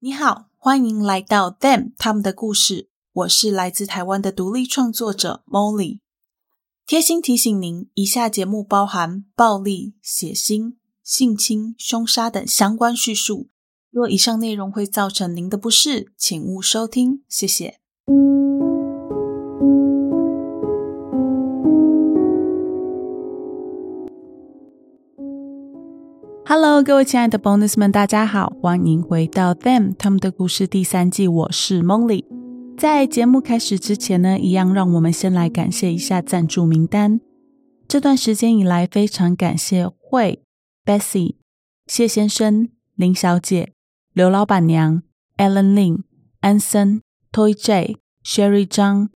你好，欢迎来到 Them 他们的故事。我是来自台湾的独立创作者 Molly。贴心提醒您，以下节目包含暴力、血腥、性侵、凶杀等相关叙述。若以上内容会造成您的不适，请勿收听。谢谢。Hello，各位亲爱的 Bonus 们，大家好，欢迎回到 Them 他们的故事第三季。我是 Molly。在节目开始之前呢，一样让我们先来感谢一下赞助名单。这段时间以来，非常感谢慧、Bessie、谢先生、林小姐、刘老板娘、Alan Lin、安森、Toy J、Sherry 张、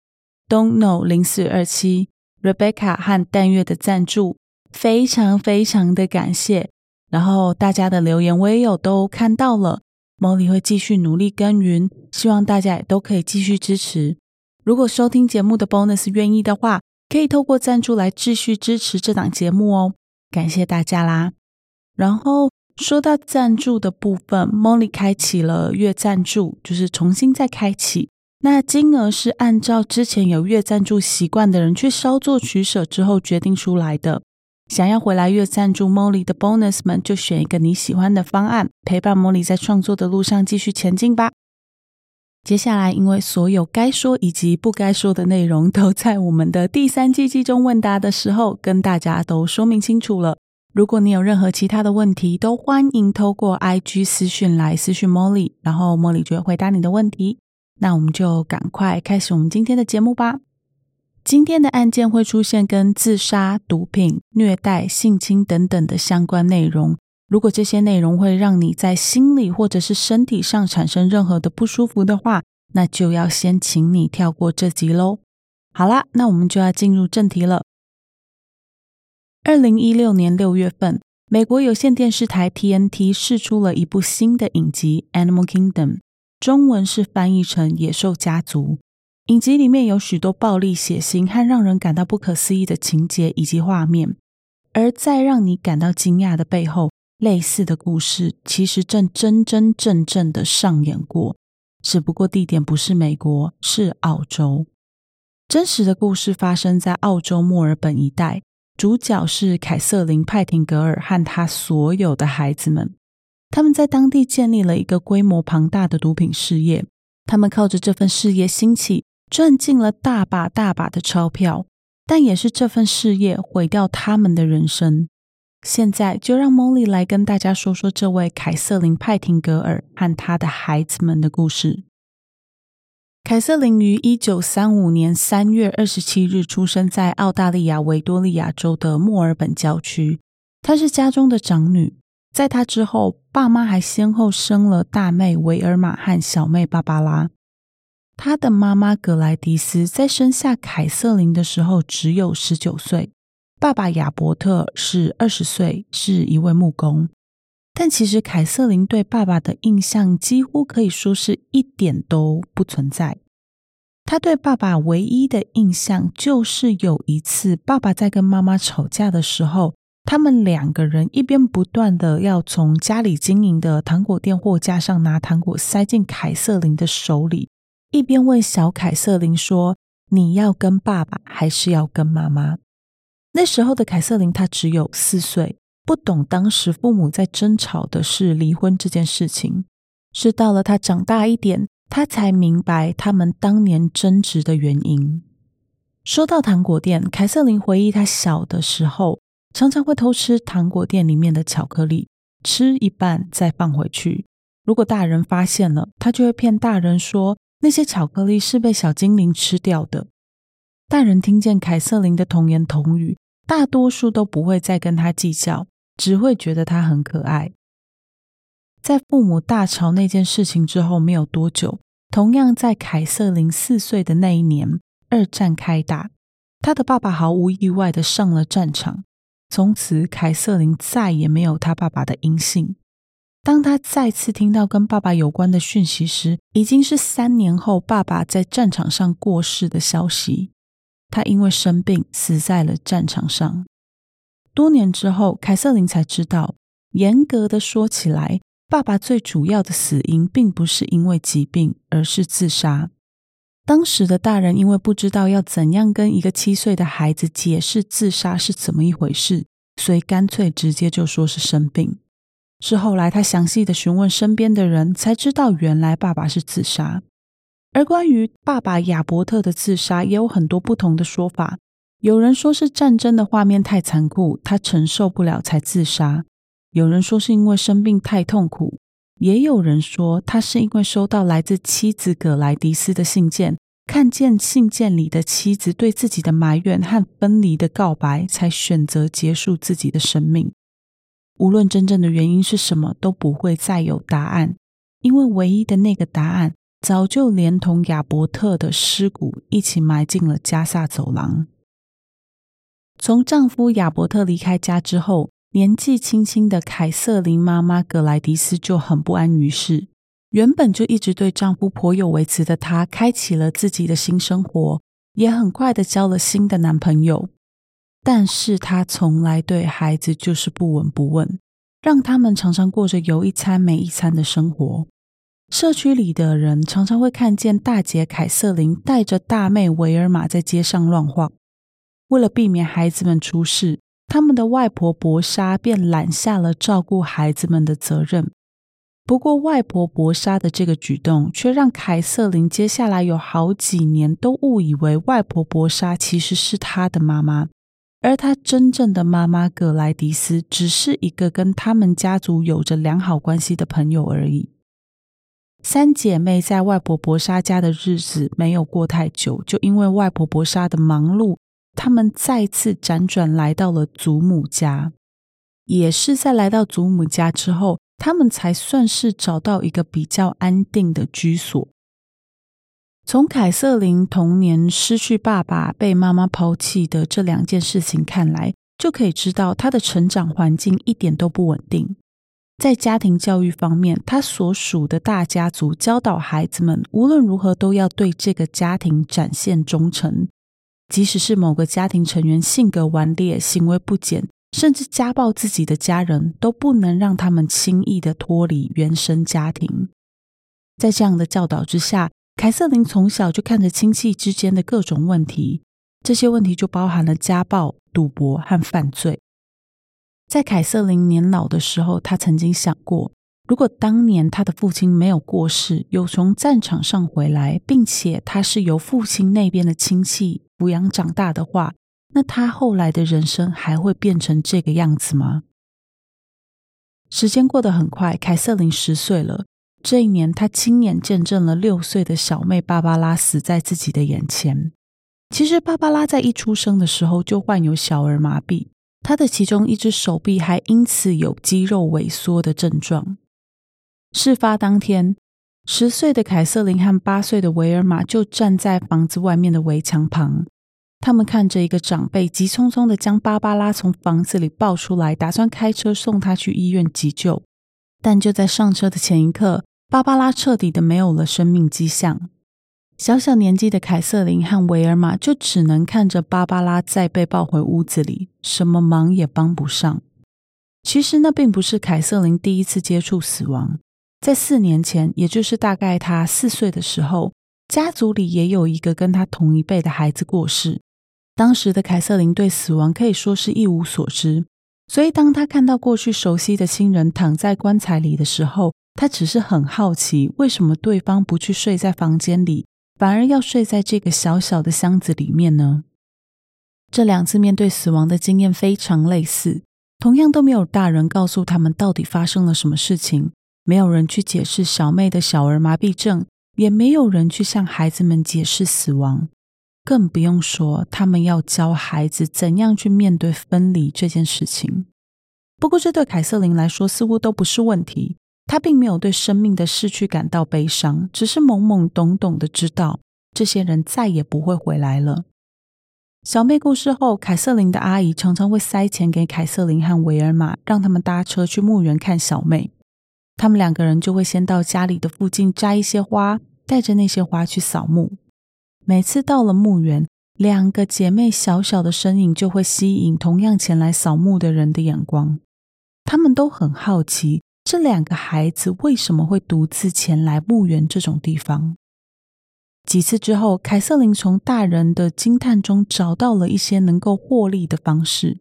Don't Know 零四二七、Rebecca 和淡月的赞助，非常非常的感谢。然后大家的留言我也有都看到了梦里会继续努力耕耘，希望大家也都可以继续支持。如果收听节目的 Bonus 愿意的话，可以透过赞助来继续支持这档节目哦，感谢大家啦。然后说到赞助的部分，Molly 开启了月赞助，就是重新再开启，那金额是按照之前有月赞助习惯的人去稍作取舍之后决定出来的。想要回来月赞助 Molly 的 Bonus 们，就选一个你喜欢的方案，陪伴 Molly 在创作的路上继续前进吧。接下来，因为所有该说以及不该说的内容，都在我们的第三季季中问答的时候跟大家都说明清楚了。如果你有任何其他的问题，都欢迎透过 IG 私讯来私讯 Molly，然后 Molly 就会回答你的问题。那我们就赶快开始我们今天的节目吧。今天的案件会出现跟自杀、毒品、虐待、性侵等等的相关内容。如果这些内容会让你在心理或者是身体上产生任何的不舒服的话，那就要先请你跳过这集喽。好啦，那我们就要进入正题了。二零一六年六月份，美国有线电视台 TNT 试出了一部新的影集《Animal Kingdom》，中文是翻译成《野兽家族》。影集里面有许多暴力、血腥和让人感到不可思议的情节以及画面，而在让你感到惊讶的背后，类似的故事其实正真真正正的上演过，只不过地点不是美国，是澳洲。真实的故事发生在澳洲墨尔本一带，主角是凯瑟琳·派廷格尔和他所有的孩子们，他们在当地建立了一个规模庞大的毒品事业，他们靠着这份事业兴起。赚进了大把大把的钞票，但也是这份事业毁掉他们的人生。现在就让 Molly 来跟大家说说这位凯瑟琳·派廷格尔和他的孩子们的故事。凯瑟琳于一九三五年三月二十七日出生在澳大利亚维多利亚州的墨尔本郊区，她是家中的长女。在她之后，爸妈还先后生了大妹维尔玛和小妹芭芭拉。他的妈妈格莱迪斯在生下凯瑟琳的时候只有十九岁，爸爸亚伯特是二十岁，是一位木工。但其实凯瑟琳对爸爸的印象几乎可以说是一点都不存在。他对爸爸唯一的印象就是有一次，爸爸在跟妈妈吵架的时候，他们两个人一边不断的要从家里经营的糖果店货架上拿糖果塞进凯瑟琳的手里。一边问小凯瑟琳说：“你要跟爸爸还是要跟妈妈？”那时候的凯瑟琳她只有四岁，不懂当时父母在争吵的是离婚这件事情。是到了她长大一点，她才明白他们当年争执的原因。说到糖果店，凯瑟琳回忆她小的时候，常常会偷吃糖果店里面的巧克力，吃一半再放回去。如果大人发现了，她就会骗大人说。那些巧克力是被小精灵吃掉的。大人听见凯瑟琳的童言童语，大多数都不会再跟他计较，只会觉得他很可爱。在父母大吵那件事情之后没有多久，同样在凯瑟琳四岁的那一年，二战开打，他的爸爸毫无意外的上了战场。从此，凯瑟琳再也没有他爸爸的音信。当他再次听到跟爸爸有关的讯息时，已经是三年后爸爸在战场上过世的消息。他因为生病死在了战场上。多年之后，凯瑟琳才知道，严格的说起来，爸爸最主要的死因并不是因为疾病，而是自杀。当时的大人因为不知道要怎样跟一个七岁的孩子解释自杀是怎么一回事，所以干脆直接就说是生病。是后来他详细的询问身边的人，才知道原来爸爸是自杀。而关于爸爸亚伯特的自杀，也有很多不同的说法。有人说是战争的画面太残酷，他承受不了才自杀；有人说是因为生病太痛苦。也有人说，他是因为收到来自妻子葛莱迪斯的信件，看见信件里的妻子对自己的埋怨和分离的告白，才选择结束自己的生命。无论真正的原因是什么，都不会再有答案，因为唯一的那个答案，早就连同亚伯特的尸骨一起埋进了加萨走廊。从丈夫亚伯特离开家之后，年纪轻轻的凯瑟琳妈妈格莱迪斯就很不安于室。原本就一直对丈夫颇有微词的她，开启了自己的新生活，也很快的交了新的男朋友。但是她从来对孩子就是不闻不问，让他们常常过着有一餐没一餐的生活。社区里的人常常会看见大姐凯瑟琳带着大妹维尔玛在街上乱晃。为了避免孩子们出事，他们的外婆博莎便揽下了照顾孩子们的责任。不过，外婆博莎的这个举动却让凯瑟琳接下来有好几年都误以为外婆博莎其实是她的妈妈，而她真正的妈妈葛莱迪斯只是一个跟他们家族有着良好关系的朋友而已。三姐妹在外婆博莎家的日子没有过太久，就因为外婆博莎的忙碌。他们再次辗转来到了祖母家，也是在来到祖母家之后，他们才算是找到一个比较安定的居所。从凯瑟琳童年失去爸爸、被妈妈抛弃的这两件事情看来，就可以知道她的成长环境一点都不稳定。在家庭教育方面，她所属的大家族教导孩子们，无论如何都要对这个家庭展现忠诚。即使是某个家庭成员性格顽劣、行为不检，甚至家暴自己的家人，都不能让他们轻易的脱离原生家庭。在这样的教导之下，凯瑟琳从小就看着亲戚之间的各种问题，这些问题就包含了家暴、赌博和犯罪。在凯瑟琳年老的时候，她曾经想过。如果当年她的父亲没有过世，有从战场上回来，并且他是由父亲那边的亲戚抚养长大的话，那他后来的人生还会变成这个样子吗？时间过得很快，凯瑟琳十岁了。这一年，他亲眼见证了六岁的小妹芭芭拉死在自己的眼前。其实，芭芭拉在一出生的时候就患有小儿麻痹，她的其中一只手臂还因此有肌肉萎缩的症状。事发当天，十岁的凯瑟琳和八岁的维尔玛就站在房子外面的围墙旁。他们看着一个长辈急匆匆地将芭芭拉从房子里抱出来，打算开车送她去医院急救。但就在上车的前一刻，芭芭拉彻底的没有了生命迹象。小小年纪的凯瑟琳和维尔玛就只能看着芭芭拉再被抱回屋子里，什么忙也帮不上。其实那并不是凯瑟琳第一次接触死亡。在四年前，也就是大概他四岁的时候，家族里也有一个跟他同一辈的孩子过世。当时的凯瑟琳对死亡可以说是一无所知，所以当他看到过去熟悉的亲人躺在棺材里的时候，他只是很好奇，为什么对方不去睡在房间里，反而要睡在这个小小的箱子里面呢？这两次面对死亡的经验非常类似，同样都没有大人告诉他们到底发生了什么事情。没有人去解释小妹的小儿麻痹症，也没有人去向孩子们解释死亡，更不用说他们要教孩子怎样去面对分离这件事情。不过，这对凯瑟琳来说似乎都不是问题。他并没有对生命的逝去感到悲伤，只是懵懵懂懂的知道这些人再也不会回来了。小妹过世后，凯瑟琳的阿姨常常会塞钱给凯瑟琳和维尔玛，让他们搭车去墓园看小妹。他们两个人就会先到家里的附近摘一些花，带着那些花去扫墓。每次到了墓园，两个姐妹小小的身影就会吸引同样前来扫墓的人的眼光。他们都很好奇，这两个孩子为什么会独自前来墓园这种地方。几次之后，凯瑟琳从大人的惊叹中找到了一些能够获利的方式。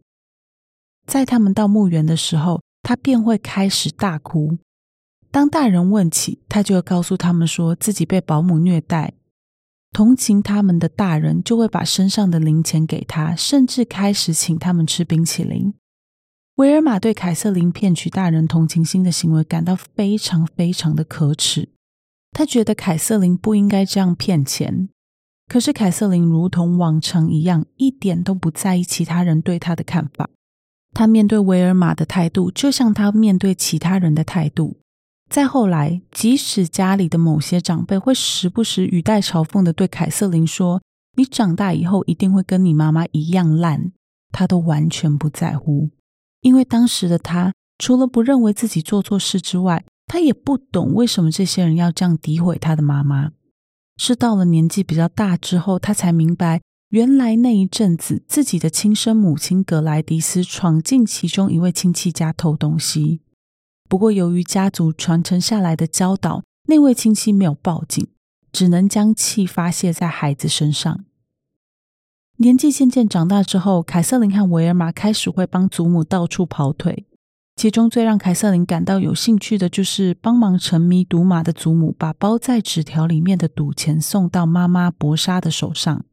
在他们到墓园的时候，她便会开始大哭。当大人问起，她就会告诉他们说自己被保姆虐待。同情他们的大人就会把身上的零钱给他，甚至开始请他们吃冰淇淋。维尔玛对凯瑟琳骗取大人同情心的行为感到非常非常的可耻。他觉得凯瑟琳不应该这样骗钱，可是凯瑟琳如同往常一样，一点都不在意其他人对她的看法。她面对维尔玛的态度，就像她面对其他人的态度。再后来，即使家里的某些长辈会时不时语带嘲讽的对凯瑟琳说：“你长大以后一定会跟你妈妈一样烂。”她都完全不在乎，因为当时的他除了不认为自己做错事之外，他也不懂为什么这些人要这样诋毁他的妈妈。是到了年纪比较大之后，他才明白，原来那一阵子自己的亲生母亲格莱迪斯闯进其中一位亲戚家偷东西。不过，由于家族传承下来的教导，那位亲戚没有报警，只能将气发泄在孩子身上。年纪渐渐长大之后，凯瑟琳和维尔玛开始会帮祖母到处跑腿。其中最让凯瑟琳感到有兴趣的就是帮忙沉迷赌马的祖母把包在纸条里面的赌钱送到妈妈博莎的手上，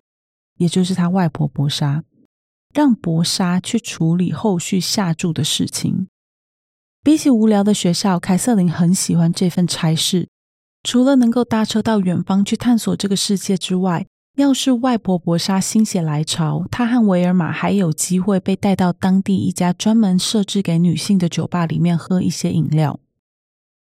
也就是她外婆博莎，让博莎去处理后续下注的事情。比起无聊的学校，凯瑟琳很喜欢这份差事，除了能够搭车到远方去探索这个世界之外。要是外婆博莎心血来潮，她和维尔玛还有机会被带到当地一家专门设置给女性的酒吧里面喝一些饮料。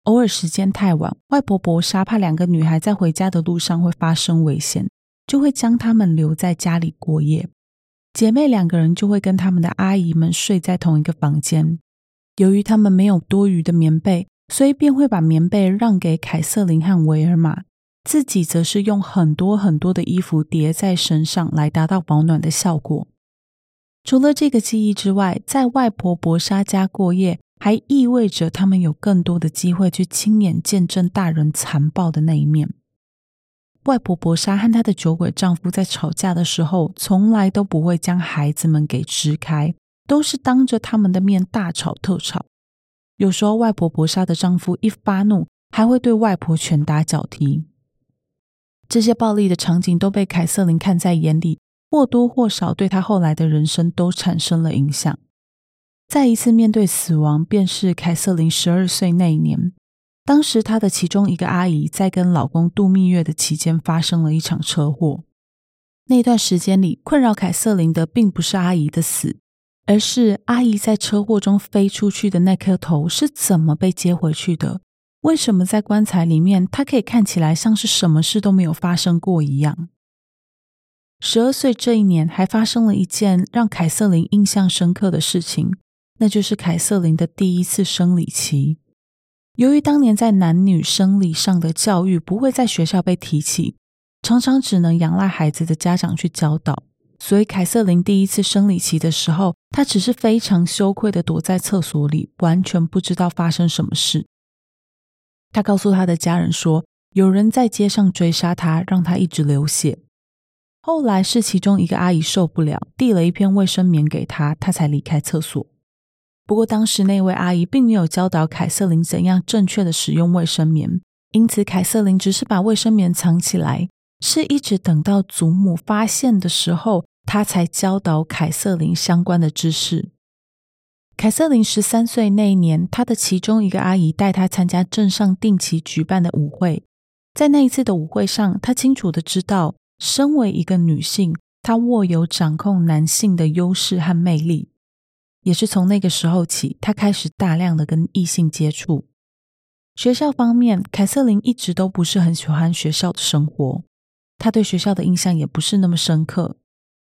偶尔时间太晚，外婆博莎怕两个女孩在回家的路上会发生危险，就会将她们留在家里过夜。姐妹两个人就会跟她们的阿姨们睡在同一个房间。由于她们没有多余的棉被，所以便会把棉被让给凯瑟琳和维尔玛。自己则是用很多很多的衣服叠在身上来达到保暖的效果。除了这个记忆之外，在外婆博莎家过夜，还意味着他们有更多的机会去亲眼见证大人残暴的那一面。外婆博莎和她的酒鬼丈夫在吵架的时候，从来都不会将孩子们给支开，都是当着他们的面大吵特吵。有时候，外婆博莎的丈夫一发怒，还会对外婆拳打脚踢。这些暴力的场景都被凯瑟琳看在眼里，或多或少对她后来的人生都产生了影响。再一次面对死亡，便是凯瑟琳十二岁那一年。当时，她的其中一个阿姨在跟老公度蜜月的期间发生了一场车祸。那段时间里，困扰凯瑟琳的并不是阿姨的死，而是阿姨在车祸中飞出去的那颗头是怎么被接回去的。为什么在棺材里面，他可以看起来像是什么事都没有发生过一样？十二岁这一年，还发生了一件让凯瑟琳印象深刻的事情，那就是凯瑟琳的第一次生理期。由于当年在男女生理上的教育不会在学校被提起，常常只能仰赖孩子的家长去教导，所以凯瑟琳第一次生理期的时候，她只是非常羞愧地躲在厕所里，完全不知道发生什么事。他告诉他的家人说，有人在街上追杀他，让他一直流血。后来是其中一个阿姨受不了，递了一片卫生棉给他，他才离开厕所。不过当时那位阿姨并没有教导凯瑟琳怎样正确的使用卫生棉，因此凯瑟琳只是把卫生棉藏起来，是一直等到祖母发现的时候，她才教导凯瑟琳相关的知识。凯瑟琳十三岁那一年，她的其中一个阿姨带她参加镇上定期举办的舞会。在那一次的舞会上，她清楚的知道，身为一个女性，她握有掌控男性的优势和魅力。也是从那个时候起，她开始大量的跟异性接触。学校方面，凯瑟琳一直都不是很喜欢学校的生活，她对学校的印象也不是那么深刻。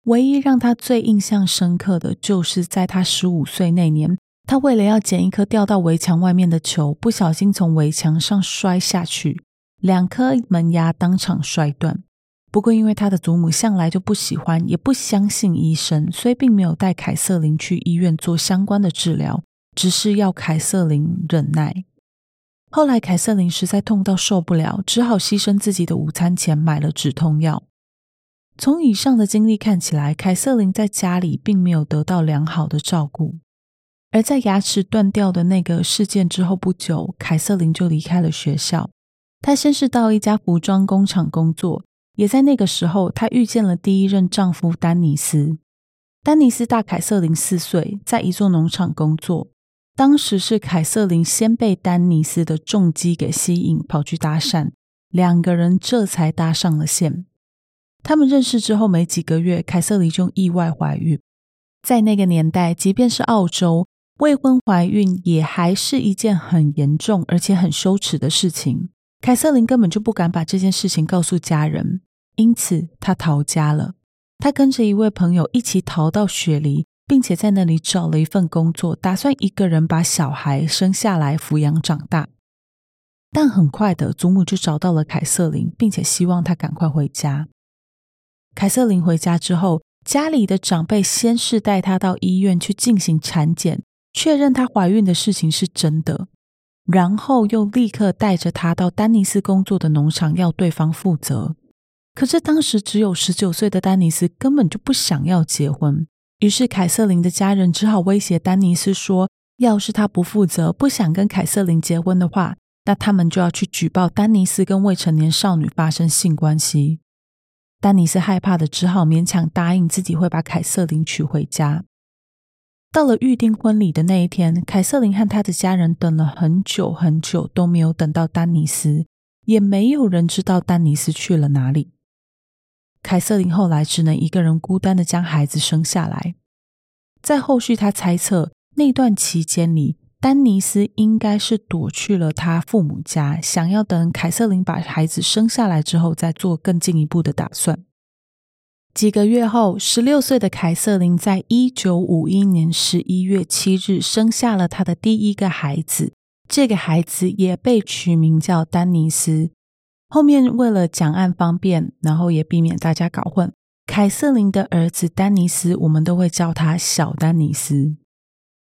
唯一让他最印象深刻的就是在他十五岁那年，他为了要捡一颗掉到围墙外面的球，不小心从围墙上摔下去，两颗门牙当场摔断。不过，因为他的祖母向来就不喜欢，也不相信医生，所以并没有带凯瑟琳去医院做相关的治疗，只是要凯瑟琳忍耐。后来凯瑟琳实在痛到受不了，只好牺牲自己的午餐钱买了止痛药。从以上的经历看起来，凯瑟琳在家里并没有得到良好的照顾。而在牙齿断掉的那个事件之后不久，凯瑟琳就离开了学校。她先是到一家服装工厂工作，也在那个时候，她遇见了第一任丈夫丹尼斯。丹尼斯大凯瑟琳四岁，在一座农场工作。当时是凯瑟琳先被丹尼斯的重击给吸引，跑去搭讪，两个人这才搭上了线。他们认识之后没几个月，凯瑟琳就意外怀孕。在那个年代，即便是澳洲，未婚怀孕也还是一件很严重而且很羞耻的事情。凯瑟琳根本就不敢把这件事情告诉家人，因此她逃家了。她跟着一位朋友一起逃到雪梨，并且在那里找了一份工作，打算一个人把小孩生下来抚养长大。但很快的，祖母就找到了凯瑟琳，并且希望她赶快回家。凯瑟琳回家之后，家里的长辈先是带她到医院去进行产检。确认她怀孕的事情是真的，然后又立刻带着她到丹尼斯工作的农场，要对方负责。可是当时只有十九岁的丹尼斯根本就不想要结婚，于是凯瑟琳的家人只好威胁丹尼斯说：“要是他不负责，不想跟凯瑟琳结婚的话，那他们就要去举报丹尼斯跟未成年少女发生性关系。”丹尼斯害怕的，只好勉强答应自己会把凯瑟琳娶回家。到了预定婚礼的那一天，凯瑟琳和她的家人等了很久很久，都没有等到丹尼斯，也没有人知道丹尼斯去了哪里。凯瑟琳后来只能一个人孤单的将孩子生下来。在后续，她猜测那段期间里，丹尼斯应该是躲去了他父母家，想要等凯瑟琳把孩子生下来之后，再做更进一步的打算。几个月后，十六岁的凯瑟琳在一九五一年十一月七日生下了她的第一个孩子。这个孩子也被取名叫丹尼斯。后面为了讲案方便，然后也避免大家搞混，凯瑟琳的儿子丹尼斯，我们都会叫他小丹尼斯。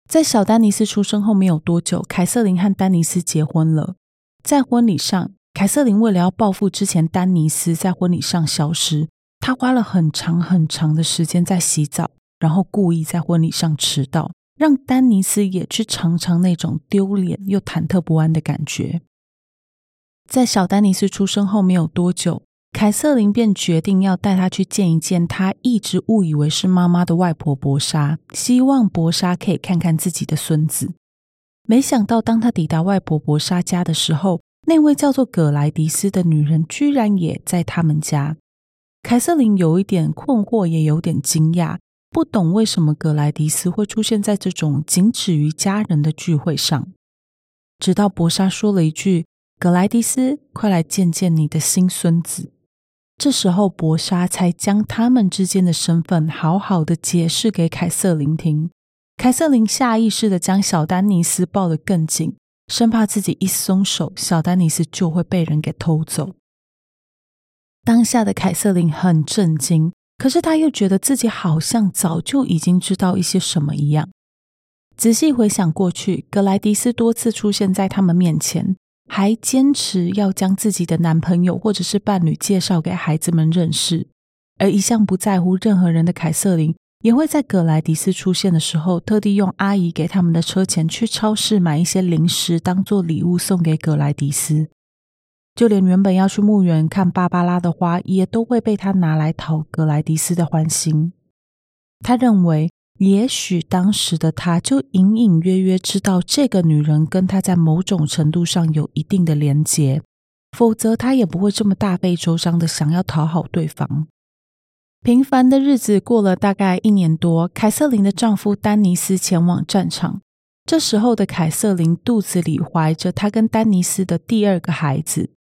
在小丹尼斯出生后没有多久，凯瑟琳和丹尼斯结婚了。在婚礼上，凯瑟琳为了要报复之前丹尼斯在婚礼上消失。他花了很长很长的时间在洗澡，然后故意在婚礼上迟到，让丹尼斯也去尝尝那种丢脸又忐忑不安的感觉。在小丹尼斯出生后没有多久，凯瑟琳便决定要带他去见一见他一直误以为是妈妈的外婆博莎，希望博莎可以看看自己的孙子。没想到，当他抵达外婆博莎家的时候，那位叫做葛莱迪斯的女人居然也在他们家。凯瑟琳有一点困惑，也有点惊讶，不懂为什么葛莱迪斯会出现在这种仅止于家人的聚会上。直到博莎说了一句：“葛莱迪斯，快来见见你的新孙子。”这时候，博莎才将他们之间的身份好好的解释给凯瑟琳听。凯瑟琳下意识的将小丹尼斯抱得更紧，生怕自己一松手，小丹尼斯就会被人给偷走。当下的凯瑟琳很震惊，可是她又觉得自己好像早就已经知道一些什么一样。仔细回想过去，格莱迪斯多次出现在他们面前，还坚持要将自己的男朋友或者是伴侣介绍给孩子们认识。而一向不在乎任何人的凯瑟琳，也会在格莱迪斯出现的时候，特地用阿姨给他们的车钱去超市买一些零食，当做礼物送给格莱迪斯。就连原本要去墓园看芭芭拉的花，也都会被他拿来讨格莱迪斯的欢心。他认为，也许当时的他就隐隐约约知道这个女人跟他在某种程度上有一定的连结，否则他也不会这么大费周章的想要讨好对方。平凡的日子过了大概一年多，凯瑟琳的丈夫丹尼斯前往战场。这时候的凯瑟琳肚子里怀着她跟丹尼斯的第二个孩子。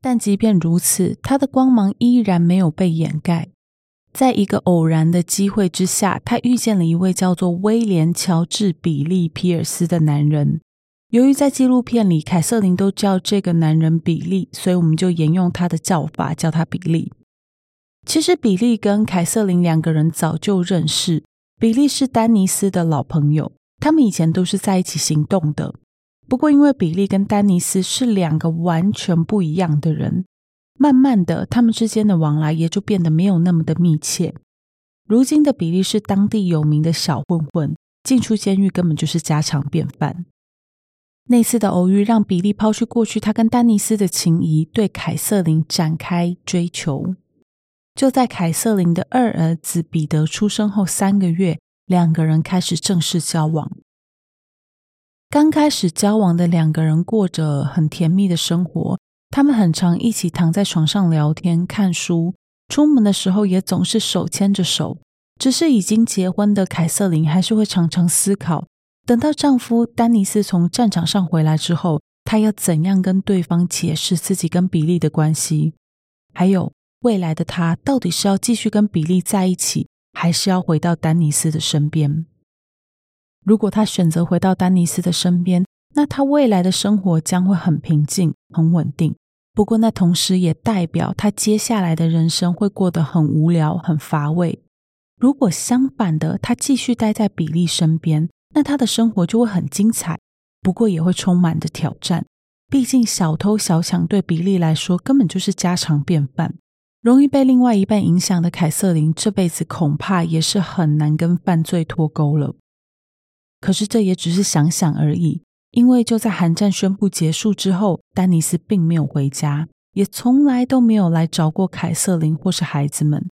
但即便如此，他的光芒依然没有被掩盖。在一个偶然的机会之下，他遇见了一位叫做威廉·乔治·比利·皮尔斯的男人。由于在纪录片里，凯瑟琳都叫这个男人比利，所以我们就沿用他的叫法，叫他比利。其实，比利跟凯瑟琳两个人早就认识。比利是丹尼斯的老朋友，他们以前都是在一起行动的。不过，因为比利跟丹尼斯是两个完全不一样的人，慢慢的，他们之间的往来也就变得没有那么的密切。如今的比利是当地有名的小混混，进出监狱根本就是家常便饭。那次的偶遇让比利抛去过去他跟丹尼斯的情谊，对凯瑟琳展开追求。就在凯瑟琳的二儿子彼得出生后三个月，两个人开始正式交往。刚开始交往的两个人过着很甜蜜的生活，他们很常一起躺在床上聊天、看书，出门的时候也总是手牵着手。只是已经结婚的凯瑟琳还是会常常思考，等到丈夫丹尼斯从战场上回来之后，她要怎样跟对方解释自己跟比利的关系？还有未来的她到底是要继续跟比利在一起，还是要回到丹尼斯的身边？如果她选择回到丹尼斯的身边，那他未来的生活将会很平静、很稳定。不过，那同时也代表他接下来的人生会过得很无聊、很乏味。如果相反的，他继续待在比利身边，那他的生活就会很精彩，不过也会充满着挑战。毕竟，小偷小抢对比利来说根本就是家常便饭。容易被另外一半影响的凯瑟琳，这辈子恐怕也是很难跟犯罪脱钩了。可是这也只是想想而已，因为就在寒战宣布结束之后，丹尼斯并没有回家，也从来都没有来找过凯瑟琳或是孩子们，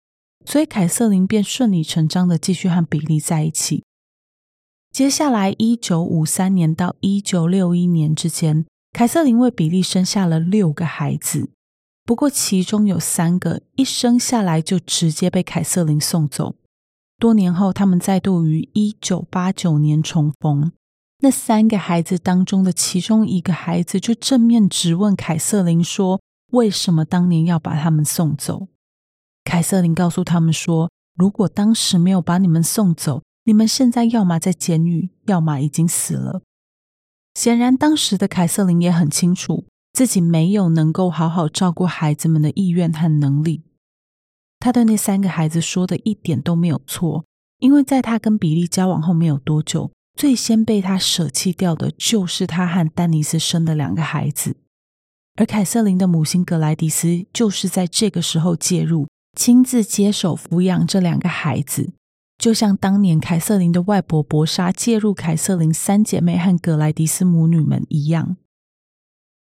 所以凯瑟琳便顺理成章的继续和比利在一起。接下来，一九五三年到一九六一年之间，凯瑟琳为比利生下了六个孩子，不过其中有三个一生下来就直接被凯瑟琳送走。多年后，他们再度于一九八九年重逢。那三个孩子当中的其中一个孩子就正面质问凯瑟琳说：“为什么当年要把他们送走？”凯瑟琳告诉他们说：“如果当时没有把你们送走，你们现在要么在监狱，要么已经死了。”显然，当时的凯瑟琳也很清楚自己没有能够好好照顾孩子们的意愿和能力。他对那三个孩子说的一点都没有错，因为在他跟比利交往后没有多久，最先被他舍弃掉的就是他和丹尼斯生的两个孩子，而凯瑟琳的母亲格莱迪斯就是在这个时候介入，亲自接手抚养这两个孩子，就像当年凯瑟琳的外婆博莎介入凯瑟琳三姐妹和格莱迪斯母女们一样。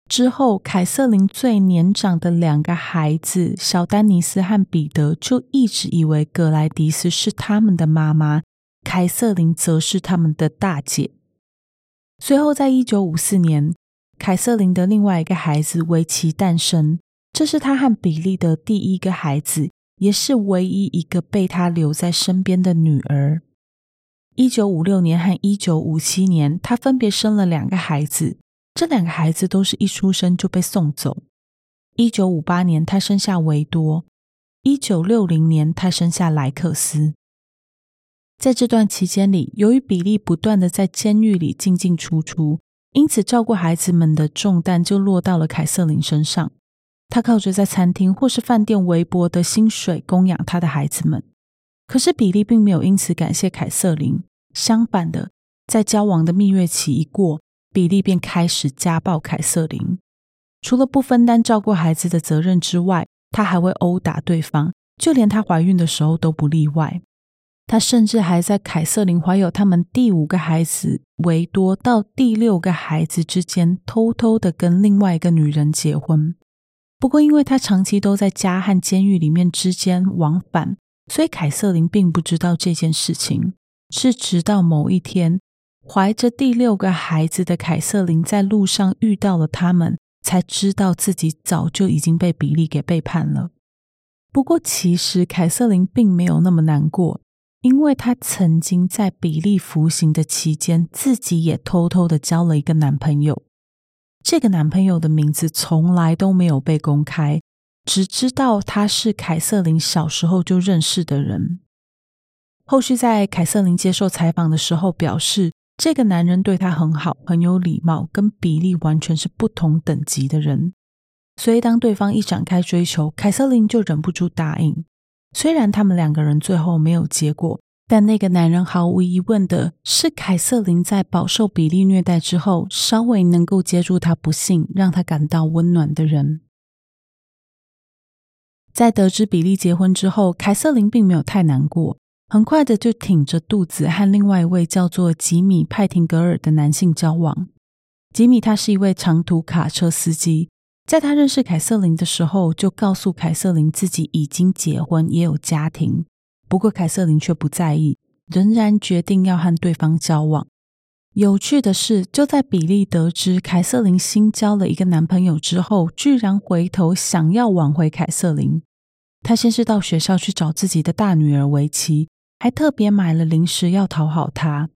之后，凯瑟琳最年长的两个孩子小丹尼斯和彼得就一直以为格莱迪斯是他们的妈妈，凯瑟琳则是他们的大姐。随后，在一九五四年，凯瑟琳的另外一个孩子维奇诞生，这是他和比利的第一个孩子，也是唯一一个被他留在身边的女儿。一九五六年和一九五七年，他分别生了两个孩子。这两个孩子都是一出生就被送走。一九五八年，他生下维多；一九六零年，他生下莱克斯。在这段期间里，由于比利不断的在监狱里进进出出，因此照顾孩子们的重担就落到了凯瑟琳身上。他靠着在餐厅或是饭店微薄的薪水供养他的孩子们。可是比利并没有因此感谢凯瑟琳，相反的，在交往的蜜月期一过。比利便开始家暴凯瑟琳，除了不分担照顾孩子的责任之外，他还会殴打对方，就连她怀孕的时候都不例外。他甚至还在凯瑟琳怀有他们第五个孩子维多到第六个孩子之间，偷偷的跟另外一个女人结婚。不过，因为他长期都在家和监狱里面之间往返，所以凯瑟琳并不知道这件事情。是直到某一天。怀着第六个孩子的凯瑟琳在路上遇到了他们，才知道自己早就已经被比利给背叛了。不过，其实凯瑟琳并没有那么难过，因为她曾经在比利服刑的期间，自己也偷偷的交了一个男朋友。这个男朋友的名字从来都没有被公开，只知道他是凯瑟琳小时候就认识的人。后续在凯瑟琳接受采访的时候表示。这个男人对她很好，很有礼貌，跟比利完全是不同等级的人。所以当对方一展开追求，凯瑟琳就忍不住答应。虽然他们两个人最后没有结果，但那个男人毫无疑问的是凯瑟琳在饱受比利虐待之后，稍微能够接住他不幸，让他感到温暖的人。在得知比利结婚之后，凯瑟琳并没有太难过，很快的就挺着肚子和另外一位叫做吉米·派廷格尔的男性交往。吉米他是一位长途卡车司机，在他认识凯瑟琳的时候，就告诉凯瑟琳自己已经结婚，也有家庭。不过凯瑟琳却不在意，仍然决定要和对方交往。有趣的是，就在比利得知凯瑟琳新交了一个男朋友之后，居然回头想要挽回凯瑟琳。他先是到学校去找自己的大女儿为妻，还特别买了零食要讨好她。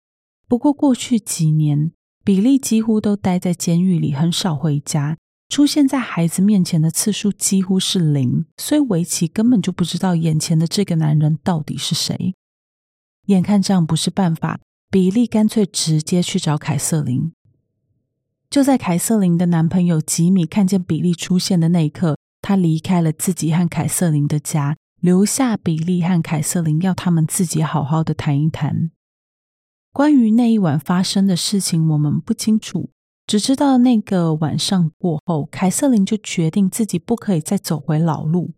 不过过去几年，比利几乎都待在监狱里，很少回家，出现在孩子面前的次数几乎是零。所以维奇根本就不知道眼前的这个男人到底是谁。眼看这样不是办法。比利干脆直接去找凯瑟琳。就在凯瑟琳的男朋友吉米看见比利出现的那一刻，他离开了自己和凯瑟琳的家，留下比利和凯瑟琳，要他们自己好好的谈一谈。关于那一晚发生的事情，我们不清楚，只知道那个晚上过后，凯瑟琳就决定自己不可以再走回老路，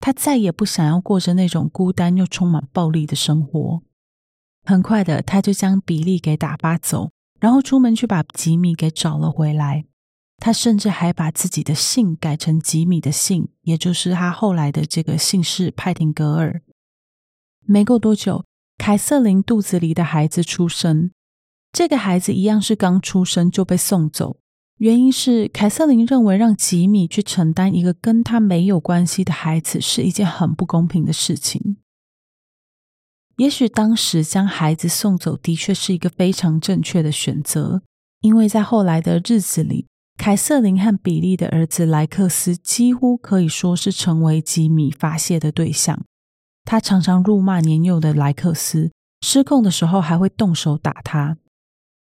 她再也不想要过着那种孤单又充满暴力的生活。很快的，他就将比利给打发走，然后出门去把吉米给找了回来。他甚至还把自己的姓改成吉米的姓，也就是他后来的这个姓氏派廷格尔。没过多久，凯瑟琳肚子里的孩子出生，这个孩子一样是刚出生就被送走，原因是凯瑟琳认为让吉米去承担一个跟他没有关系的孩子是一件很不公平的事情。也许当时将孩子送走的确是一个非常正确的选择，因为在后来的日子里，凯瑟琳和比利的儿子莱克斯几乎可以说是成为吉米发泄的对象。他常常辱骂年幼的莱克斯，失控的时候还会动手打他。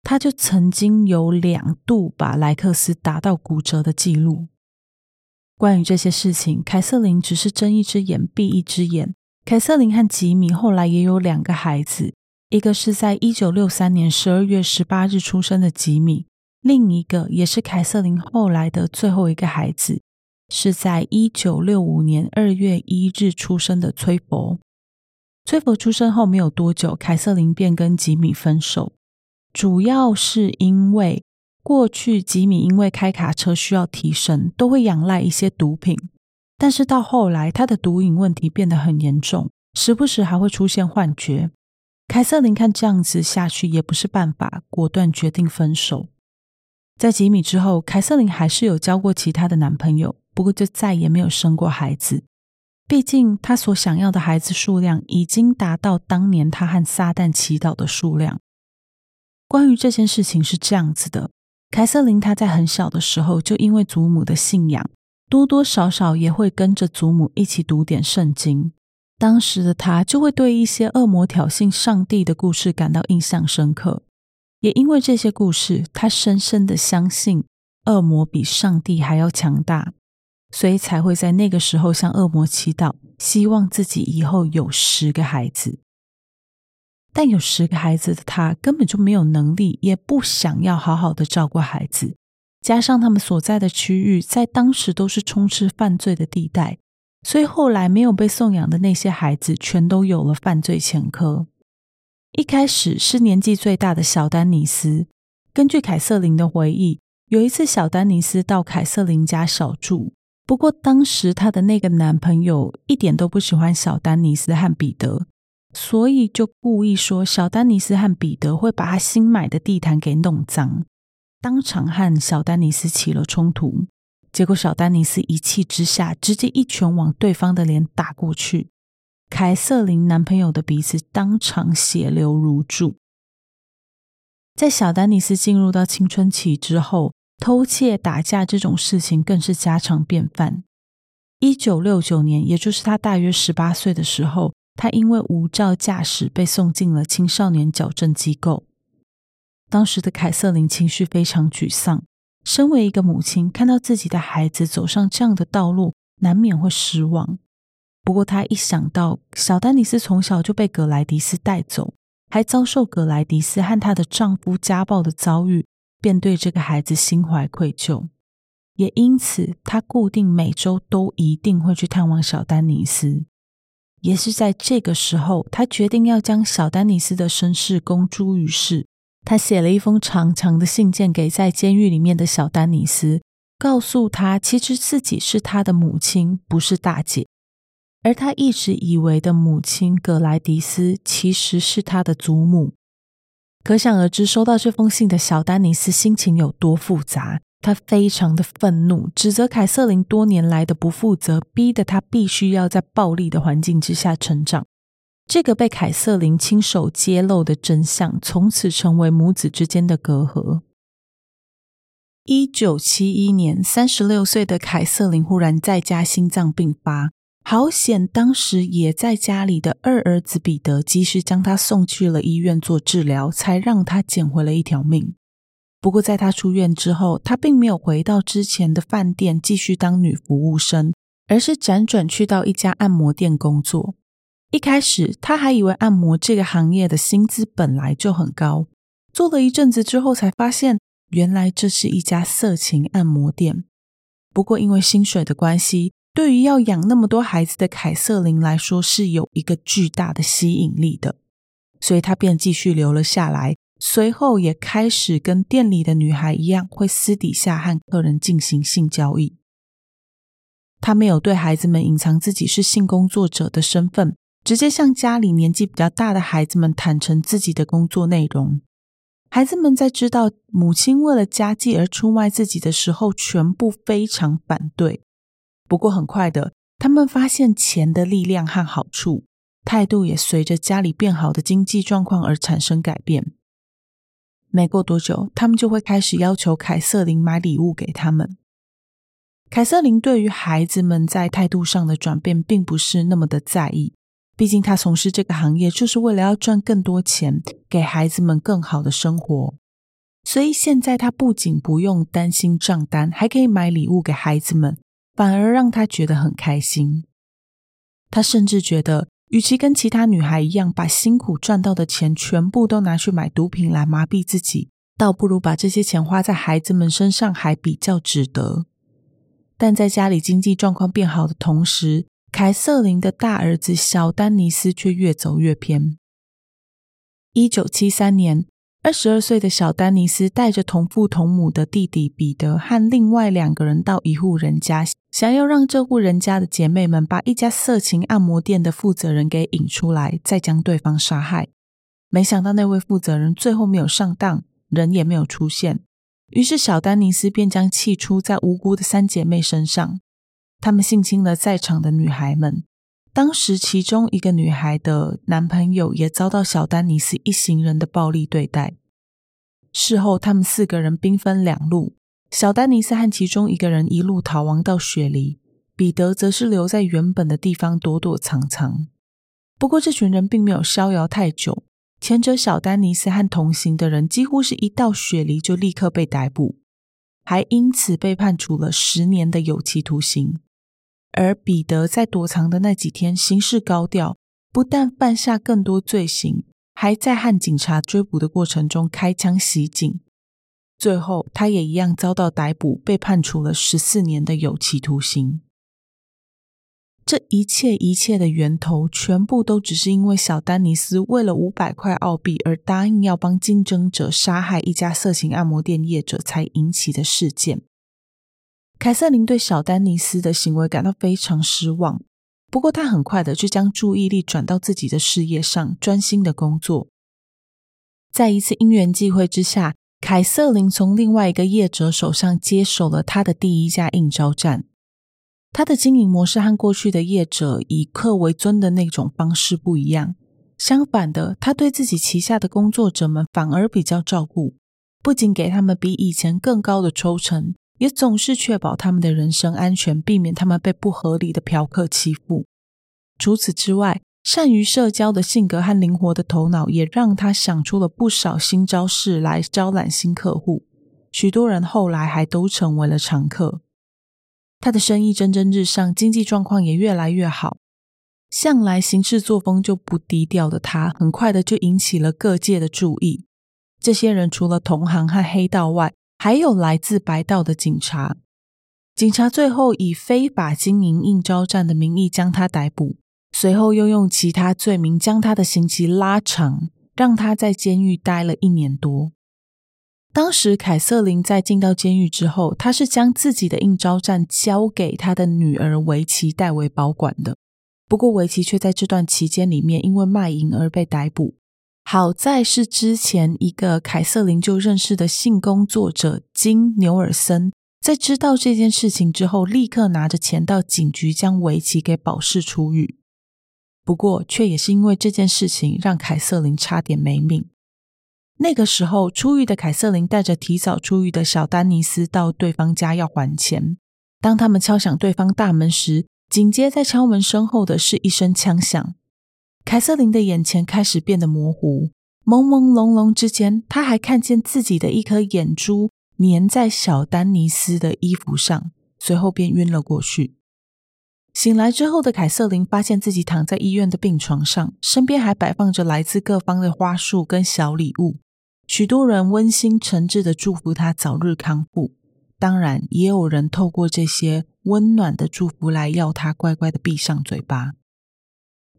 他就曾经有两度把莱克斯打到骨折的记录。关于这些事情，凯瑟琳只是睁一只眼闭一只眼。凯瑟琳和吉米后来也有两个孩子，一个是在一九六三年十二月十八日出生的吉米，另一个也是凯瑟琳后来的最后一个孩子，是在一九六五年二月一日出生的崔佛。崔佛出生后没有多久，凯瑟琳便跟吉米分手，主要是因为过去吉米因为开卡车需要提神，都会仰赖一些毒品。但是到后来，他的毒瘾问题变得很严重，时不时还会出现幻觉。凯瑟琳看这样子下去也不是办法，果断决定分手。在吉米之后，凯瑟琳还是有交过其他的男朋友，不过就再也没有生过孩子。毕竟她所想要的孩子数量已经达到当年她和撒旦祈祷的数量。关于这件事情是这样子的：凯瑟琳她在很小的时候就因为祖母的信仰。多多少少也会跟着祖母一起读点圣经。当时的他就会对一些恶魔挑衅上帝的故事感到印象深刻，也因为这些故事，他深深的相信恶魔比上帝还要强大，所以才会在那个时候向恶魔祈祷，希望自己以后有十个孩子。但有十个孩子的他根本就没有能力，也不想要好好的照顾孩子。加上他们所在的区域在当时都是充斥犯罪的地带，所以后来没有被送养的那些孩子全都有了犯罪前科。一开始是年纪最大的小丹尼斯。根据凯瑟琳的回忆，有一次小丹尼斯到凯瑟琳家小住，不过当时她的那个男朋友一点都不喜欢小丹尼斯和彼得，所以就故意说小丹尼斯和彼得会把他新买的地毯给弄脏。当场和小丹尼斯起了冲突，结果小丹尼斯一气之下，直接一拳往对方的脸打过去。凯瑟琳男朋友的鼻子当场血流如注。在小丹尼斯进入到青春期之后，偷窃、打架这种事情更是家常便饭。一九六九年，也就是他大约十八岁的时候，他因为无照驾驶被送进了青少年矫正机构。当时的凯瑟琳情绪非常沮丧。身为一个母亲，看到自己的孩子走上这样的道路，难免会失望。不过他一想到小丹尼斯从小就被葛莱迪斯带走，还遭受葛莱迪斯和她的丈夫家暴的遭遇，便对这个孩子心怀愧疚。也因此，他固定每周都一定会去探望小丹尼斯。也是在这个时候，他决定要将小丹尼斯的身世公诸于世。他写了一封长长的信件给在监狱里面的小丹尼斯，告诉他，其实自己是他的母亲，不是大姐。而他一直以为的母亲葛莱迪斯，其实是他的祖母。可想而知，收到这封信的小丹尼斯心情有多复杂。他非常的愤怒，指责凯瑟琳多年来的不负责，逼得他必须要在暴力的环境之下成长。这个被凯瑟琳亲手揭露的真相，从此成为母子之间的隔阂。一九七一年，三十六岁的凯瑟琳忽然在家心脏病发，好险，当时也在家里的二儿子彼得及时将他送去了医院做治疗，才让他捡回了一条命。不过，在他出院之后，他并没有回到之前的饭店继续当女服务生，而是辗转去到一家按摩店工作。一开始，他还以为按摩这个行业的薪资本来就很高，做了一阵子之后，才发现原来这是一家色情按摩店。不过，因为薪水的关系，对于要养那么多孩子的凯瑟琳来说，是有一个巨大的吸引力的，所以他便继续留了下来。随后也开始跟店里的女孩一样，会私底下和客人进行性交易。他没有对孩子们隐藏自己是性工作者的身份，直接向家里年纪比较大的孩子们坦诚自己的工作内容。孩子们在知道母亲为了家计而出卖自己的时候，全部非常反对。不过很快的，他们发现钱的力量和好处，态度也随着家里变好的经济状况而产生改变。没过多久，他们就会开始要求凯瑟琳买礼物给他们。凯瑟琳对于孩子们在态度上的转变并不是那么的在意，毕竟她从事这个行业就是为了要赚更多钱，给孩子们更好的生活。所以现在她不仅不用担心账单，还可以买礼物给孩子们，反而让她觉得很开心。她甚至觉得，与其跟其他女孩一样把辛苦赚到的钱全部都拿去买毒品来麻痹自己，倒不如把这些钱花在孩子们身上还比较值得。但在家里经济状况变好的同时，凯瑟琳的大儿子小丹尼斯却越走越偏。一九七三年，二十二岁的小丹尼斯带着同父同母的弟弟彼得和另外两个人到一户人家。想要让这户人家的姐妹们把一家色情按摩店的负责人给引出来，再将对方杀害。没想到那位负责人最后没有上当，人也没有出现。于是小丹尼斯便将气出在无辜的三姐妹身上，他们性侵了在场的女孩们。当时其中一个女孩的男朋友也遭到小丹尼斯一行人的暴力对待。事后，他们四个人兵分两路。小丹尼斯和其中一个人一路逃亡到雪梨，彼得则是留在原本的地方躲躲藏藏。不过，这群人并没有逍遥太久，前者小丹尼斯和同行的人几乎是一到雪梨就立刻被逮捕，还因此被判处了十年的有期徒刑。而彼得在躲藏的那几天，行事高调，不但犯下更多罪行，还在和警察追捕的过程中开枪袭警。最后，他也一样遭到逮捕，被判处了十四年的有期徒刑。这一切一切的源头，全部都只是因为小丹尼斯为了五百块澳币而答应要帮竞争者杀害一家色情按摩店业者才引起的事件。凯瑟琳对小丹尼斯的行为感到非常失望，不过她很快的就将注意力转到自己的事业上，专心的工作。在一次因缘际会之下，凯瑟琳从另外一个业者手上接手了他的第一家应招站。他的经营模式和过去的业者以客为尊的那种方式不一样。相反的，他对自己旗下的工作者们反而比较照顾，不仅给他们比以前更高的抽成，也总是确保他们的人身安全，避免他们被不合理的嫖客欺负。除此之外，善于社交的性格和灵活的头脑，也让他想出了不少新招式来招揽新客户。许多人后来还都成为了常客。他的生意蒸蒸日上，经济状况也越来越好。向来行事作风就不低调的他，很快的就引起了各界的注意。这些人除了同行和黑道外，还有来自白道的警察。警察最后以非法经营应招站的名义将他逮捕，随后又用其他罪名将他的刑期拉长，让他在监狱待了一年多。当时凯瑟琳在进到监狱之后，他是将自己的应招站交给他的女儿维琪代为保管的。不过维琪却在这段期间里面因为卖淫而被逮捕。好在是之前一个凯瑟琳就认识的性工作者金牛尔森，在知道这件事情之后，立刻拿着钱到警局将维琪给保释出狱。不过，却也是因为这件事情，让凯瑟琳差点没命。那个时候，出狱的凯瑟琳带着提早出狱的小丹尼斯到对方家要还钱。当他们敲响对方大门时，紧接在敲门身后的是一声枪响。凯瑟琳的眼前开始变得模糊，朦朦胧胧之间，她还看见自己的一颗眼珠粘在小丹尼斯的衣服上，随后便晕了过去。醒来之后的凯瑟琳发现自己躺在医院的病床上，身边还摆放着来自各方的花束跟小礼物，许多人温馨诚挚的祝福她早日康复。当然，也有人透过这些温暖的祝福来要她乖乖的闭上嘴巴。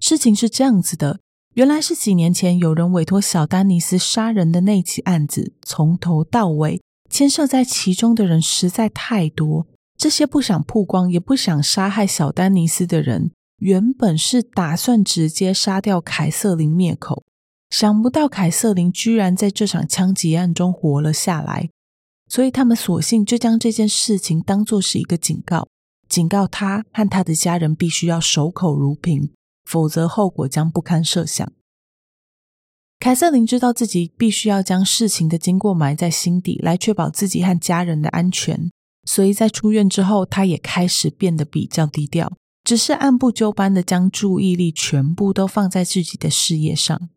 事情是这样子的，原来是几年前有人委托小丹尼斯杀人的那起案子，从头到尾牵涉在其中的人实在太多。这些不想曝光也不想杀害小丹尼斯的人，原本是打算直接杀掉凯瑟琳灭口，想不到凯瑟琳居然在这场枪击案中活了下来，所以他们索性就将这件事情当作是一个警告，警告他和他的家人必须要守口如瓶。否则，后果将不堪设想。凯瑟琳知道自己必须要将事情的经过埋在心底，来确保自己和家人的安全。所以在出院之后，她也开始变得比较低调，只是按部就班的将注意力全部都放在自己的事业上。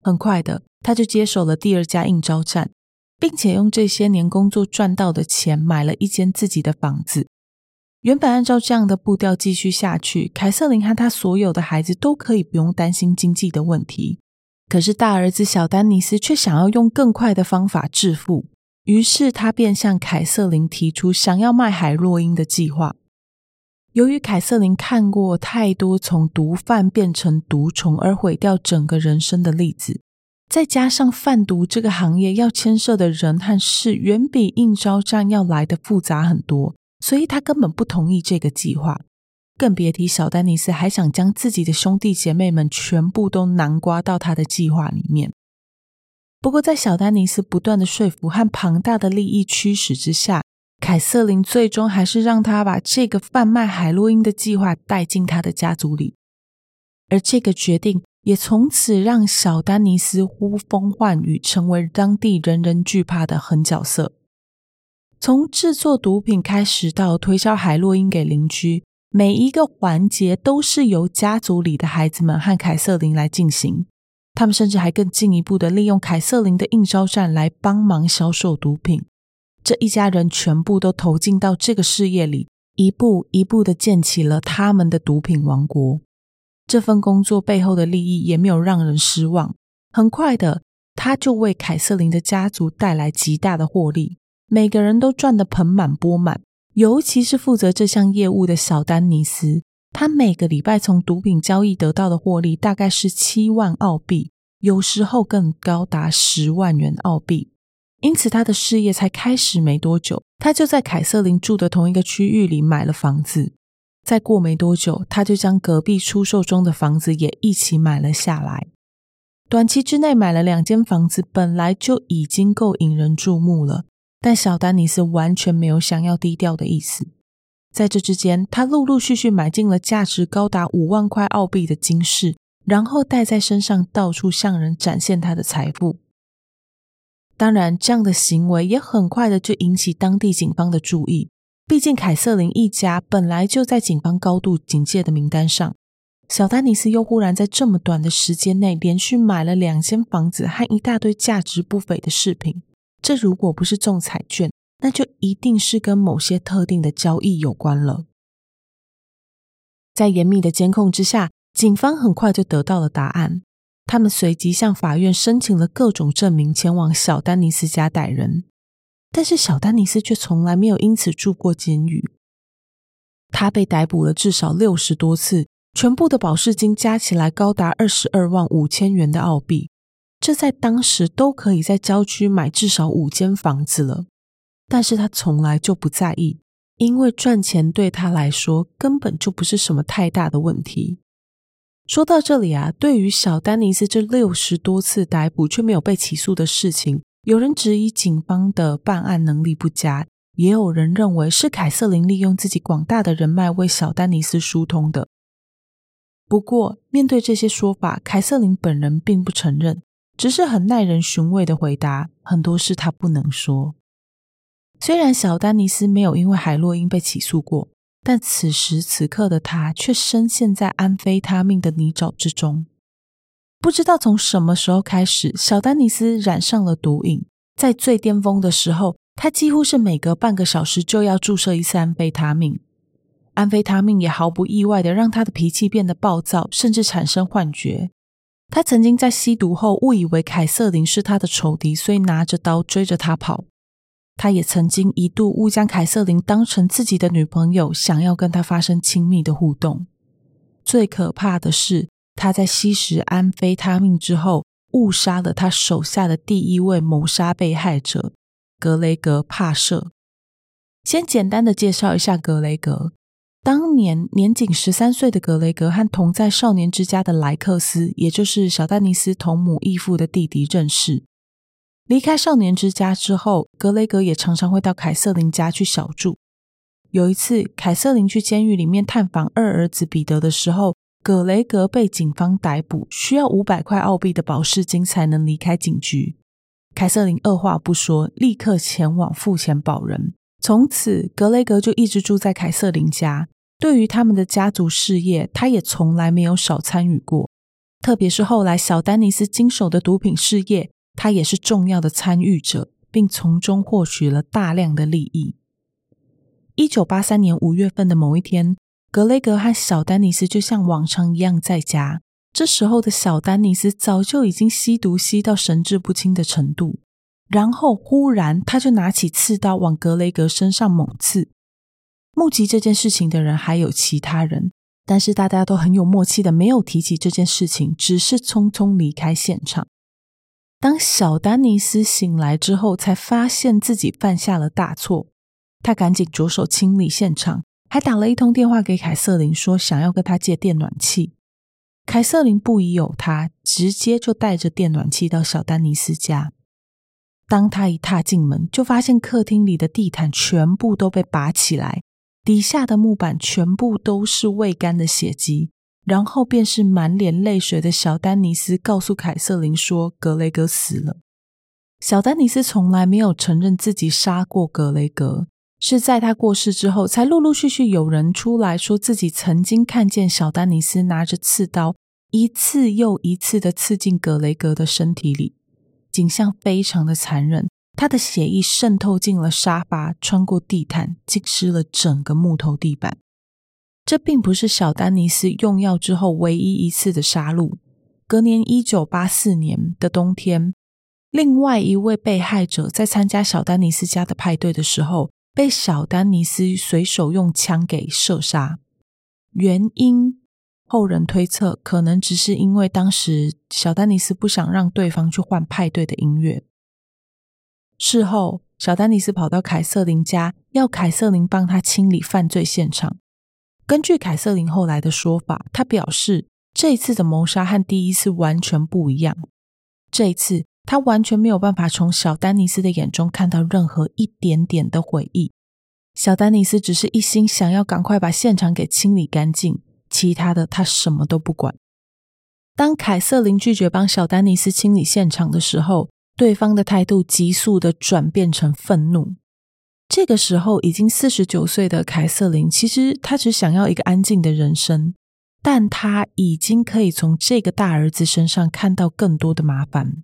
很快的，她就接手了第二家应招站，并且用这些年工作赚到的钱买了一间自己的房子。原本按照这样的步调继续下去，凯瑟琳和她所有的孩子都可以不用担心经济的问题。可是大儿子小丹尼斯却想要用更快的方法致富，于是他便向凯瑟琳提出想要卖海洛因的计划。由于凯瑟琳看过太多从毒贩变成毒虫而毁掉整个人生的例子，再加上贩毒这个行业要牵涉的人和事远比应招站要来的复杂很多。所以他根本不同意这个计划，更别提小丹尼斯还想将自己的兄弟姐妹们全部都南瓜到他的计划里面。不过，在小丹尼斯不断的说服和庞大的利益驱使之下，凯瑟琳最终还是让他把这个贩卖海洛因的计划带进他的家族里，而这个决定也从此让小丹尼斯呼风唤雨，成为当地人人惧怕的狠角色。从制作毒品开始到推销海洛因给邻居，每一个环节都是由家族里的孩子们和凯瑟琳来进行。他们甚至还更进一步的利用凯瑟琳的应召站来帮忙销售毒品。这一家人全部都投进到这个事业里，一步一步的建起了他们的毒品王国。这份工作背后的利益也没有让人失望，很快的，他就为凯瑟琳的家族带来极大的获利。每个人都赚得盆满钵满，尤其是负责这项业务的小丹尼斯，他每个礼拜从毒品交易得到的获利大概是七万澳币，有时候更高达十万元澳币。因此，他的事业才开始没多久，他就在凯瑟琳住的同一个区域里买了房子。再过没多久，他就将隔壁出售中的房子也一起买了下来。短期之内买了两间房子，本来就已经够引人注目了。但小丹尼斯完全没有想要低调的意思，在这之间，他陆陆续续买进了价值高达五万块澳币的金饰，然后带在身上到处向人展现他的财富。当然，这样的行为也很快的就引起当地警方的注意，毕竟凯瑟琳一家本来就在警方高度警戒的名单上，小丹尼斯又忽然在这么短的时间内连续买了两间房子和一大堆价值不菲的饰品。这如果不是中彩券，那就一定是跟某些特定的交易有关了。在严密的监控之下，警方很快就得到了答案。他们随即向法院申请了各种证明，前往小丹尼斯家逮人。但是小丹尼斯却从来没有因此住过监狱。他被逮捕了至少六十多次，全部的保释金加起来高达二十二万五千元的澳币，这在当时都可以在郊区买至少五间房子了。但是他从来就不在意，因为赚钱对他来说根本就不是什么太大的问题。说到这里啊，对于小丹尼斯这六十多次逮捕却没有被起诉的事情，有人质疑警方的办案能力不佳。也有人认为是凯瑟琳利用自己广大的人脉为小丹尼斯疏通的。不过，面对这些说法，凯瑟琳本人并不承认，只是很耐人寻味的回答：很多事他不能说。虽然小丹尼斯没有因为海洛因被起诉过，但此时此刻的他却深陷在安非他命的泥沼之中。不知道从什么时候开始，小丹尼斯染上了毒瘾，在最巅峰的时候。他几乎是每隔半个小时就要注射一次安非他命，安非他命也毫不意外的让他的脾气变得暴躁，甚至产生幻觉。他曾经在吸毒后误以为凯瑟琳是他的仇敌，所以拿着刀追着他跑。他也曾经一度误将凯瑟琳当成自己的女朋友，想要跟他发生亲密的互动。最可怕的是，他在吸食安非他命之后，误杀了他手下的第一位谋杀被害者。格雷格·帕舍，先简单的介绍一下格雷格。当年年仅十三岁的格雷格和同在少年之家的莱克斯，也就是小丹尼斯同母异父的弟弟认识。离开少年之家之后，格雷格也常常会到凯瑟琳家去小住。有一次，凯瑟琳去监狱里面探访二儿子彼得的时候，格雷格被警方逮捕，需要五百块澳币的保释金才能离开警局。凯瑟琳二话不说，立刻前往付钱保人。从此，格雷格就一直住在凯瑟琳家。对于他们的家族事业，他也从来没有少参与过。特别是后来小丹尼斯经手的毒品事业，他也是重要的参与者，并从中获取了大量的利益。一九八三年五月份的某一天，格雷格和小丹尼斯就像往常一样在家。这时候的小丹尼斯早就已经吸毒吸到神志不清的程度，然后忽然他就拿起刺刀往格雷格身上猛刺。目击这件事情的人还有其他人，但是大家都很有默契的没有提起这件事情，只是匆匆离开现场。当小丹尼斯醒来之后，才发现自己犯下了大错，他赶紧着手清理现场，还打了一通电话给凯瑟琳，说想要跟他借电暖气。凯瑟琳不疑有他，直接就带着电暖气到小丹尼斯家。当他一踏进门，就发现客厅里的地毯全部都被拔起来，底下的木板全部都是未干的血迹。然后便是满脸泪水的小丹尼斯告诉凯瑟琳说：“格雷格死了。”小丹尼斯从来没有承认自己杀过格雷格。是在他过世之后，才陆陆续续有人出来说自己曾经看见小丹尼斯拿着刺刀，一次又一次的刺进格雷格的身体里，景象非常的残忍。他的血液渗透进了沙发，穿过地毯，浸湿了整个木头地板。这并不是小丹尼斯用药之后唯一一次的杀戮。隔年一九八四年的冬天，另外一位被害者在参加小丹尼斯家的派对的时候。被小丹尼斯随手用枪给射杀，原因后人推测，可能只是因为当时小丹尼斯不想让对方去换派对的音乐。事后，小丹尼斯跑到凯瑟琳家，要凯瑟琳帮他清理犯罪现场。根据凯瑟琳后来的说法，他表示这一次的谋杀和第一次完全不一样。这一次。他完全没有办法从小丹尼斯的眼中看到任何一点点的悔意。小丹尼斯只是一心想要赶快把现场给清理干净，其他的他什么都不管。当凯瑟琳拒绝帮小丹尼斯清理现场的时候，对方的态度急速的转变成愤怒。这个时候，已经四十九岁的凯瑟琳，其实她只想要一个安静的人生，但她已经可以从这个大儿子身上看到更多的麻烦。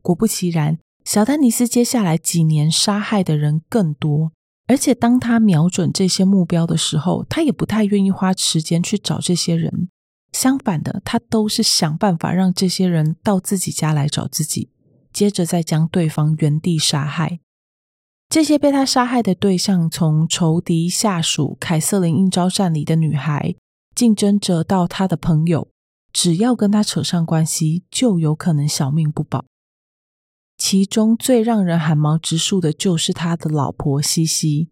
果不其然，小丹尼斯接下来几年杀害的人更多，而且当他瞄准这些目标的时候，他也不太愿意花时间去找这些人。相反的，他都是想办法让这些人到自己家来找自己，接着再将对方原地杀害。这些被他杀害的对象，从仇敌、下属、凯瑟琳应招站里的女孩、竞争者到他的朋友，只要跟他扯上关系，就有可能小命不保。其中最让人寒毛直竖的，就是他的老婆西西。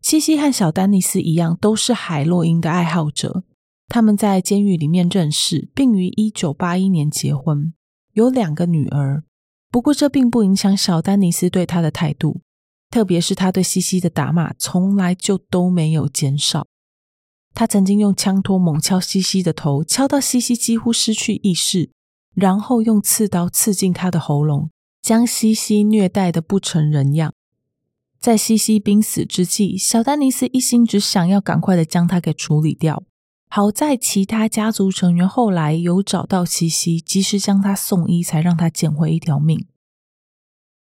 西西和小丹尼斯一样，都是海洛因的爱好者。他们在监狱里面认识，并于一九八一年结婚，有两个女儿。不过，这并不影响小丹尼斯对他的态度。特别是他对西西的打骂，从来就都没有减少。他曾经用枪托猛敲西西的头，敲到西西几乎失去意识，然后用刺刀刺进他的喉咙，将西西虐待的不成人样。在西西濒死之际，小丹尼斯一心只想要赶快的将他给处理掉。好在其他家族成员后来有找到西西，及时将他送医，才让他捡回一条命。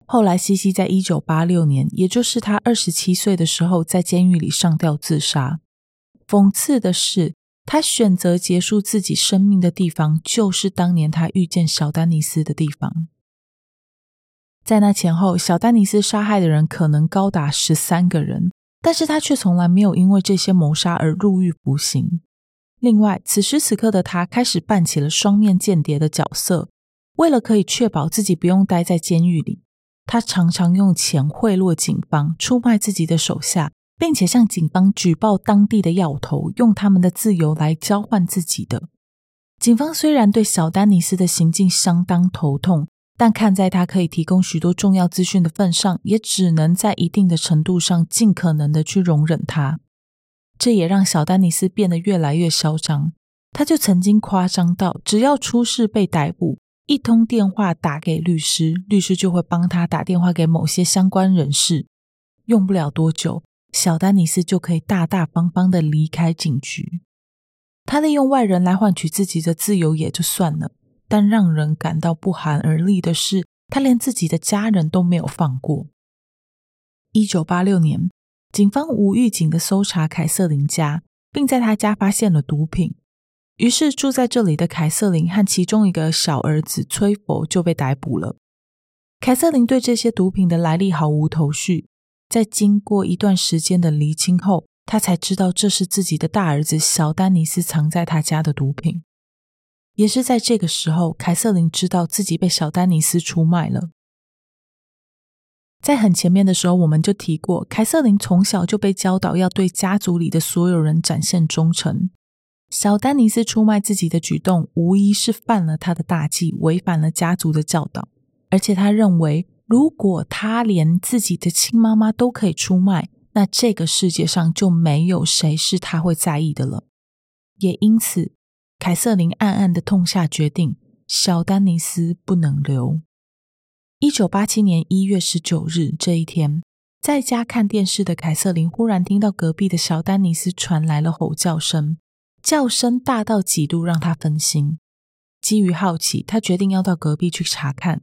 后来，西西在一九八六年，也就是他二十七岁的时候，在监狱里上吊自杀。讽刺的是，他选择结束自己生命的地方，就是当年他遇见小丹尼斯的地方。在那前后，小丹尼斯杀害的人可能高达十三个人，但是他却从来没有因为这些谋杀而入狱服刑。另外，此时此刻的他开始扮起了双面间谍的角色，为了可以确保自己不用待在监狱里。他常常用钱贿赂警方，出卖自己的手下，并且向警方举报当地的要头，用他们的自由来交换自己的。警方虽然对小丹尼斯的行径相当头痛，但看在他可以提供许多重要资讯的份上，也只能在一定的程度上尽可能的去容忍他。这也让小丹尼斯变得越来越嚣张。他就曾经夸张到，只要出事被逮捕。一通电话打给律师，律师就会帮他打电话给某些相关人士。用不了多久，小丹尼斯就可以大大方方的离开警局。他利用外人来换取自己的自由也就算了，但让人感到不寒而栗的是，他连自己的家人都没有放过。一九八六年，警方无预警的搜查凯瑟琳家，并在他家发现了毒品。于是住在这里的凯瑟琳和其中一个小儿子崔佛就被逮捕了。凯瑟琳对这些毒品的来历毫无头绪，在经过一段时间的厘清后，他才知道这是自己的大儿子小丹尼斯藏在他家的毒品。也是在这个时候，凯瑟琳知道自己被小丹尼斯出卖了。在很前面的时候，我们就提过，凯瑟琳从小就被教导要对家族里的所有人展现忠诚。小丹尼斯出卖自己的举动，无疑是犯了他的大忌，违反了家族的教导。而且他认为，如果他连自己的亲妈妈都可以出卖，那这个世界上就没有谁是他会在意的了。也因此，凯瑟琳暗暗的痛下决定：小丹尼斯不能留。一九八七年一月十九日这一天，在家看电视的凯瑟琳忽然听到隔壁的小丹尼斯传来了吼叫声。叫声大到几度让他分心。基于好奇，他决定要到隔壁去查看。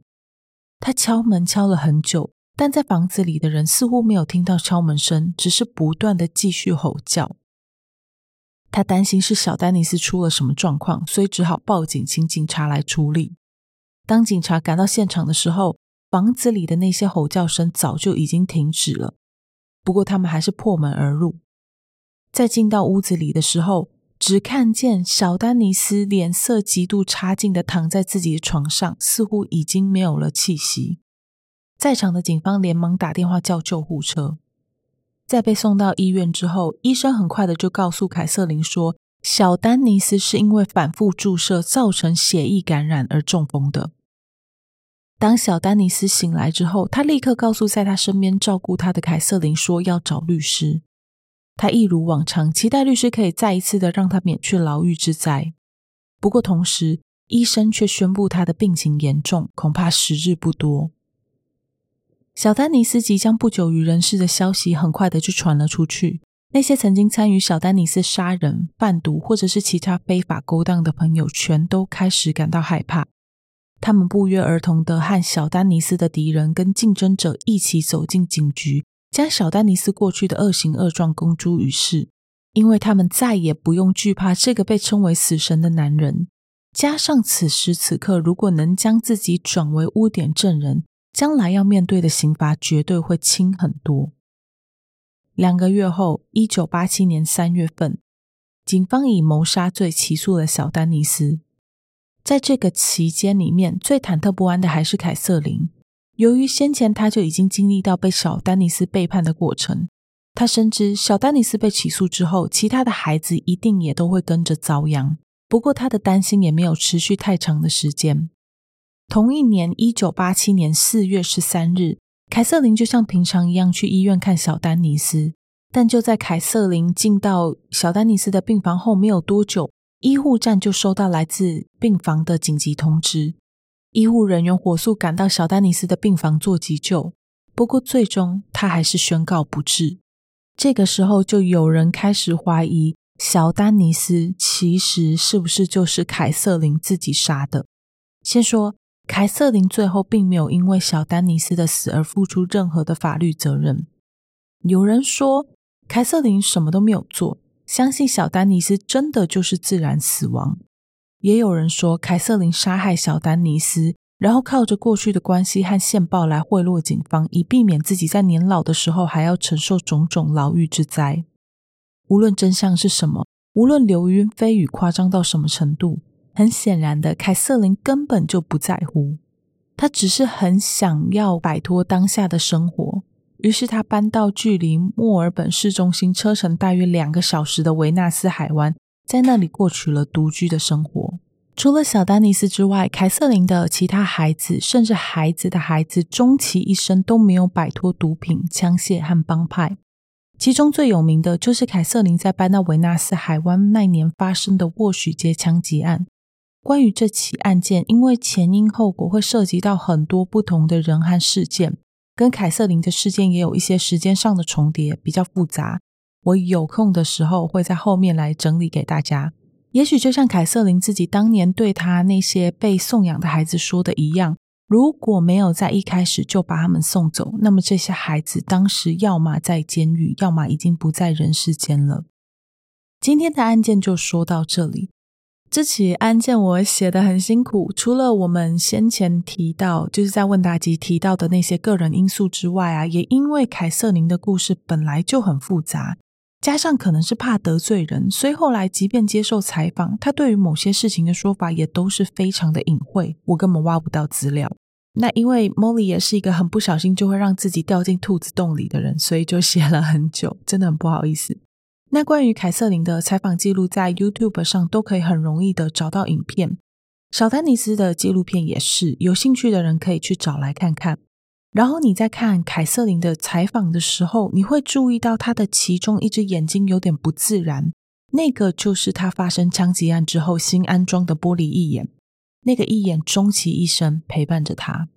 他敲门敲了很久，但在房子里的人似乎没有听到敲门声，只是不断的继续吼叫。他担心是小丹尼斯出了什么状况，所以只好报警，请警察来处理。当警察赶到现场的时候，房子里的那些吼叫声早就已经停止了。不过他们还是破门而入。在进到屋子里的时候，只看见小丹尼斯脸色极度差劲的躺在自己的床上，似乎已经没有了气息。在场的警方连忙打电话叫救护车。在被送到医院之后，医生很快的就告诉凯瑟琳说，小丹尼斯是因为反复注射造成血液感染而中风的。当小丹尼斯醒来之后，他立刻告诉在他身边照顾他的凯瑟琳说要找律师。他一如往常，期待律师可以再一次的让他免去牢狱之灾。不过，同时医生却宣布他的病情严重，恐怕时日不多。小丹尼斯即将不久于人世的消息很快的就传了出去。那些曾经参与小丹尼斯杀人、贩毒或者是其他非法勾当的朋友，全都开始感到害怕。他们不约而同的和小丹尼斯的敌人跟竞争者一起走进警局。将小丹尼斯过去的恶行恶状公诸于世，因为他们再也不用惧怕这个被称为死神的男人。加上此时此刻，如果能将自己转为污点证人，将来要面对的刑罚绝对会轻很多。两个月后，一九八七年三月份，警方以谋杀罪起诉了小丹尼斯。在这个期间里面，最忐忑不安的还是凯瑟琳。由于先前他就已经经历到被小丹尼斯背叛的过程，他深知小丹尼斯被起诉之后，其他的孩子一定也都会跟着遭殃。不过，他的担心也没有持续太长的时间。同一年，一九八七年四月十三日，凯瑟琳就像平常一样去医院看小丹尼斯。但就在凯瑟琳进到小丹尼斯的病房后没有多久，医护站就收到来自病房的紧急通知。医护人员火速赶到小丹尼斯的病房做急救，不过最终他还是宣告不治。这个时候，就有人开始怀疑小丹尼斯其实是不是就是凯瑟琳自己杀的。先说。凯瑟琳最后并没有因为小丹尼斯的死而付出任何的法律责任。有人说凯瑟琳什么都没有做，相信小丹尼斯真的就是自然死亡。也有人说凯瑟琳杀害小丹尼斯，然后靠着过去的关系和线报来贿赂警方，以避免自己在年老的时候还要承受种种牢狱之灾。无论真相是什么，无论流言蜚语夸张到什么程度。很显然的，凯瑟琳根本就不在乎，她只是很想要摆脱当下的生活。于是，她搬到距离墨尔本市中心车程大约两个小时的维纳斯海湾，在那里过取了独居的生活。除了小丹尼斯之外，凯瑟琳的其他孩子，甚至孩子的孩子，终其一生都没有摆脱毒品、枪械和帮派。其中最有名的就是凯瑟琳在搬到维纳斯海湾那年发生的沃许街枪击案。关于这起案件，因为前因后果会涉及到很多不同的人和事件，跟凯瑟琳的事件也有一些时间上的重叠，比较复杂。我有空的时候会在后面来整理给大家。也许就像凯瑟琳自己当年对她那些被送养的孩子说的一样，如果没有在一开始就把他们送走，那么这些孩子当时要么在监狱，要么已经不在人世间了。今天的案件就说到这里。这起案件我写得很辛苦，除了我们先前提到，就是在问答集提到的那些个人因素之外啊，也因为凯瑟琳的故事本来就很复杂，加上可能是怕得罪人，所以后来即便接受采访，他对于某些事情的说法也都是非常的隐晦，我根本挖不到资料。那因为 Molly 也是一个很不小心就会让自己掉进兔子洞里的人，所以就写了很久，真的很不好意思。那关于凯瑟琳的采访记录，在 YouTube 上都可以很容易的找到影片。小丹尼斯的纪录片也是，有兴趣的人可以去找来看看。然后你在看凯瑟琳的采访的时候，你会注意到她的其中一只眼睛有点不自然，那个就是她发生枪击案之后新安装的玻璃义眼，那个义眼终其一生陪伴着她。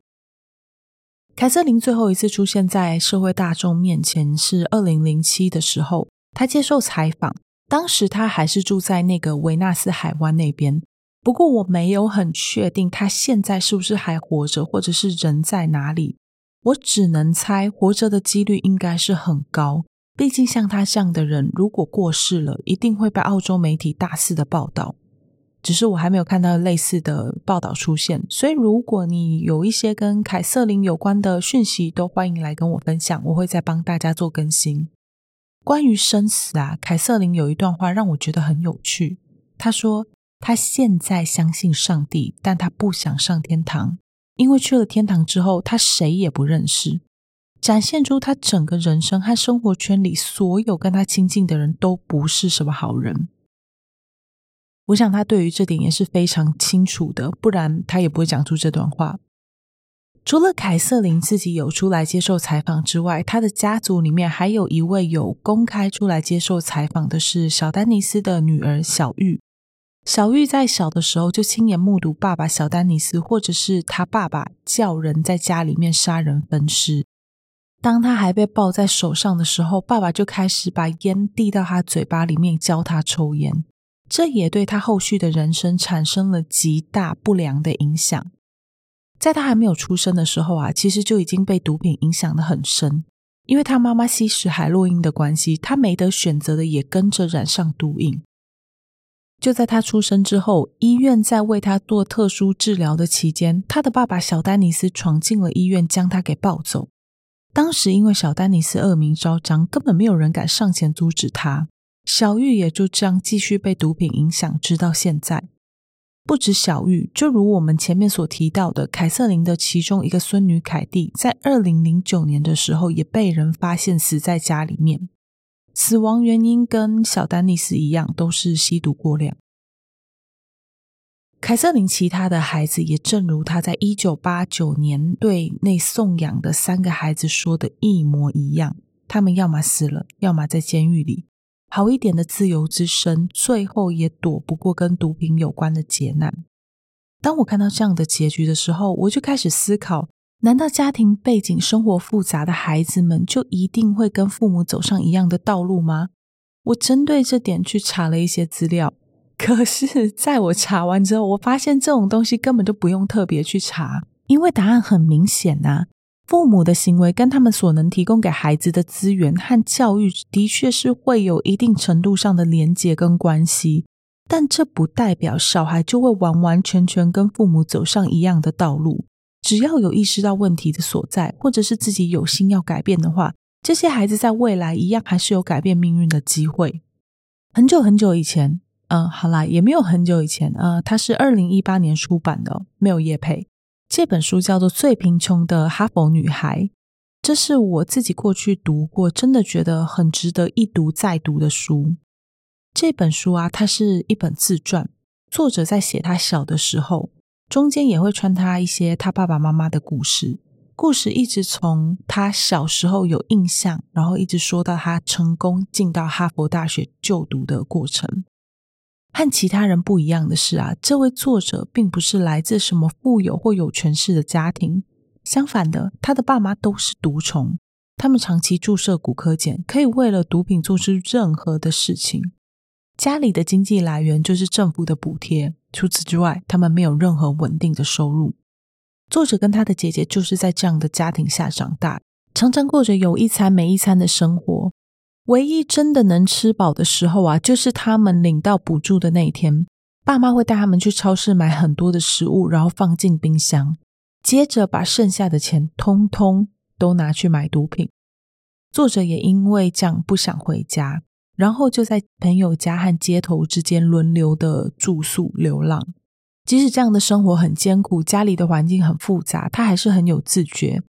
凯瑟琳最后一次出现在社会大众面前是二零零七的时候。他接受采访，当时他还是住在那个维纳斯海湾那边。不过我没有很确定他现在是不是还活着，或者是人在哪里。我只能猜，活着的几率应该是很高。毕竟像他这样的人，如果过世了，一定会被澳洲媒体大肆的报道。只是我还没有看到类似的报道出现。所以如果你有一些跟凯瑟琳有关的讯息，都欢迎来跟我分享，我会再帮大家做更新。关于生死啊，凯瑟琳有一段话让我觉得很有趣。她说：“她现在相信上帝，但她不想上天堂，因为去了天堂之后，她谁也不认识。”展现出她整个人生和生活圈里所有跟她亲近的人都不是什么好人。我想她对于这点也是非常清楚的，不然她也不会讲出这段话。除了凯瑟琳自己有出来接受采访之外，她的家族里面还有一位有公开出来接受采访的是小丹尼斯的女儿小玉。小玉在小的时候就亲眼目睹爸爸小丹尼斯，或者是他爸爸叫人在家里面杀人分尸。当他还被抱在手上的时候，爸爸就开始把烟递到他嘴巴里面教他抽烟，这也对他后续的人生产生了极大不良的影响。在他还没有出生的时候啊，其实就已经被毒品影响的很深。因为他妈妈吸食海洛因的关系，他没得选择的也跟着染上毒瘾。就在他出生之后，医院在为他做特殊治疗的期间，他的爸爸小丹尼斯闯进了医院，将他给抱走。当时因为小丹尼斯恶名昭彰，根本没有人敢上前阻止他。小玉也就这样继续被毒品影响，直到现在。不止小玉，就如我们前面所提到的，凯瑟琳的其中一个孙女凯蒂，在二零零九年的时候也被人发现死在家里面。死亡原因跟小丹尼斯一样，都是吸毒过量。凯瑟琳其他的孩子也正如他在一九八九年对那送养的三个孩子说的一模一样，他们要么死了，要么在监狱里。好一点的自由之身，最后也躲不过跟毒品有关的劫难。当我看到这样的结局的时候，我就开始思考。难道家庭背景、生活复杂的孩子们就一定会跟父母走上一样的道路吗？我针对这点去查了一些资料，可是在我查完之后，我发现这种东西根本就不用特别去查，因为答案很明显呐。父母的行为跟他们所能提供给孩子的资源和教育，的确是会有一定程度上的连结跟关系，但这不代表小孩就会完完全全跟父母走上一样的道路。只要有意识到问题的所在，或者是自己有心要改变的话，这些孩子在未来一样还是有改变命运的机会。很久很久以前，嗯，好啦，也没有很久以前，呃，它是二零一八年出版的，没有业配。这本书叫做《最贫穷的哈佛女孩》，这是我自己过去读过，真的觉得很值得一读再读的书。这本书啊，它是一本自传，作者在写他小的时候。中间也会穿插一些他爸爸妈妈的故事，故事一直从他小时候有印象，然后一直说到他成功进到哈佛大学就读的过程。和其他人不一样的是啊，这位作者并不是来自什么富有或有权势的家庭，相反的，他的爸妈都是毒虫，他们长期注射古柯碱，可以为了毒品做出任何的事情。家里的经济来源就是政府的补贴。除此之外，他们没有任何稳定的收入。作者跟他的姐姐就是在这样的家庭下长大，常常过着有一餐没一餐的生活。唯一真的能吃饱的时候啊，就是他们领到补助的那一天，爸妈会带他们去超市买很多的食物，然后放进冰箱，接着把剩下的钱通通都拿去买毒品。作者也因为这样不想回家。然后就在朋友家和街头之间轮流的住宿流浪，即使这样的生活很艰苦，家里的环境很复杂，他还是很有自觉。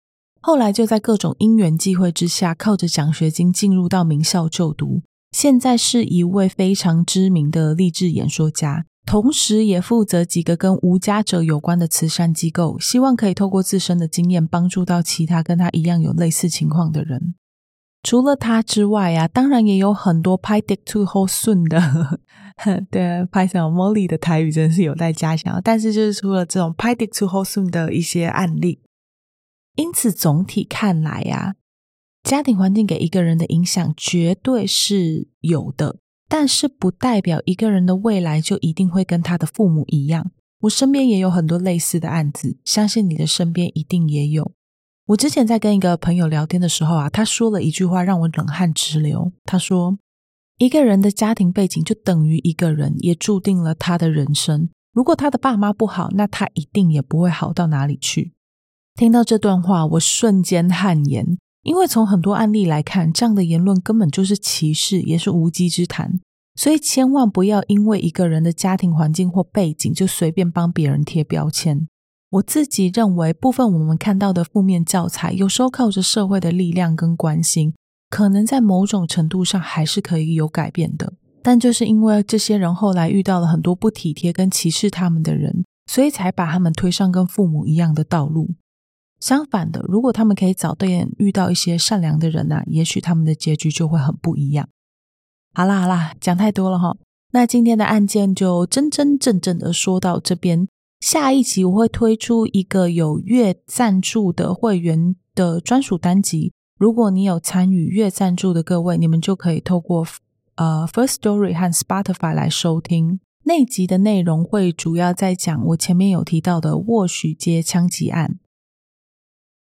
后来就在各种因缘际会之下，靠着奖学金进入到名校就读，现在是一位非常知名的励志演说家，同时也负责几个跟无家者有关的慈善机构，希望可以透过自身的经验帮助到其他跟他一样有类似情况的人。除了他之外啊，当然也有很多拍 dick too 后顺的，对，拍成 Molly 的台语真是有待加强。但是就是除了这种拍 dick too 后顺的一些案例，因此总体看来呀，家庭环境给一个人的影响绝对是有的，但是不代表一个人的未来就一定会跟他的父母一样。我身边也有很多类似的案子，相信你的身边一定也有。我之前在跟一个朋友聊天的时候啊，他说了一句话让我冷汗直流。他说：“一个人的家庭背景就等于一个人，也注定了他的人生。如果他的爸妈不好，那他一定也不会好到哪里去。”听到这段话，我瞬间汗颜，因为从很多案例来看，这样的言论根本就是歧视，也是无稽之谈。所以千万不要因为一个人的家庭环境或背景，就随便帮别人贴标签。我自己认为，部分我们看到的负面教材，有时候靠着社会的力量跟关心，可能在某种程度上还是可以有改变的。但就是因为这些人后来遇到了很多不体贴跟歧视他们的人，所以才把他们推上跟父母一样的道路。相反的，如果他们可以早点遇到一些善良的人啊，也许他们的结局就会很不一样。好啦好啦，讲太多了哈，那今天的案件就真真正正的说到这边。下一集我会推出一个有月赞助的会员的专属单集。如果你有参与月赞助的各位，你们就可以透过呃 First Story 和 Spotify 来收听。那集的内容会主要在讲我前面有提到的沃许街枪击案。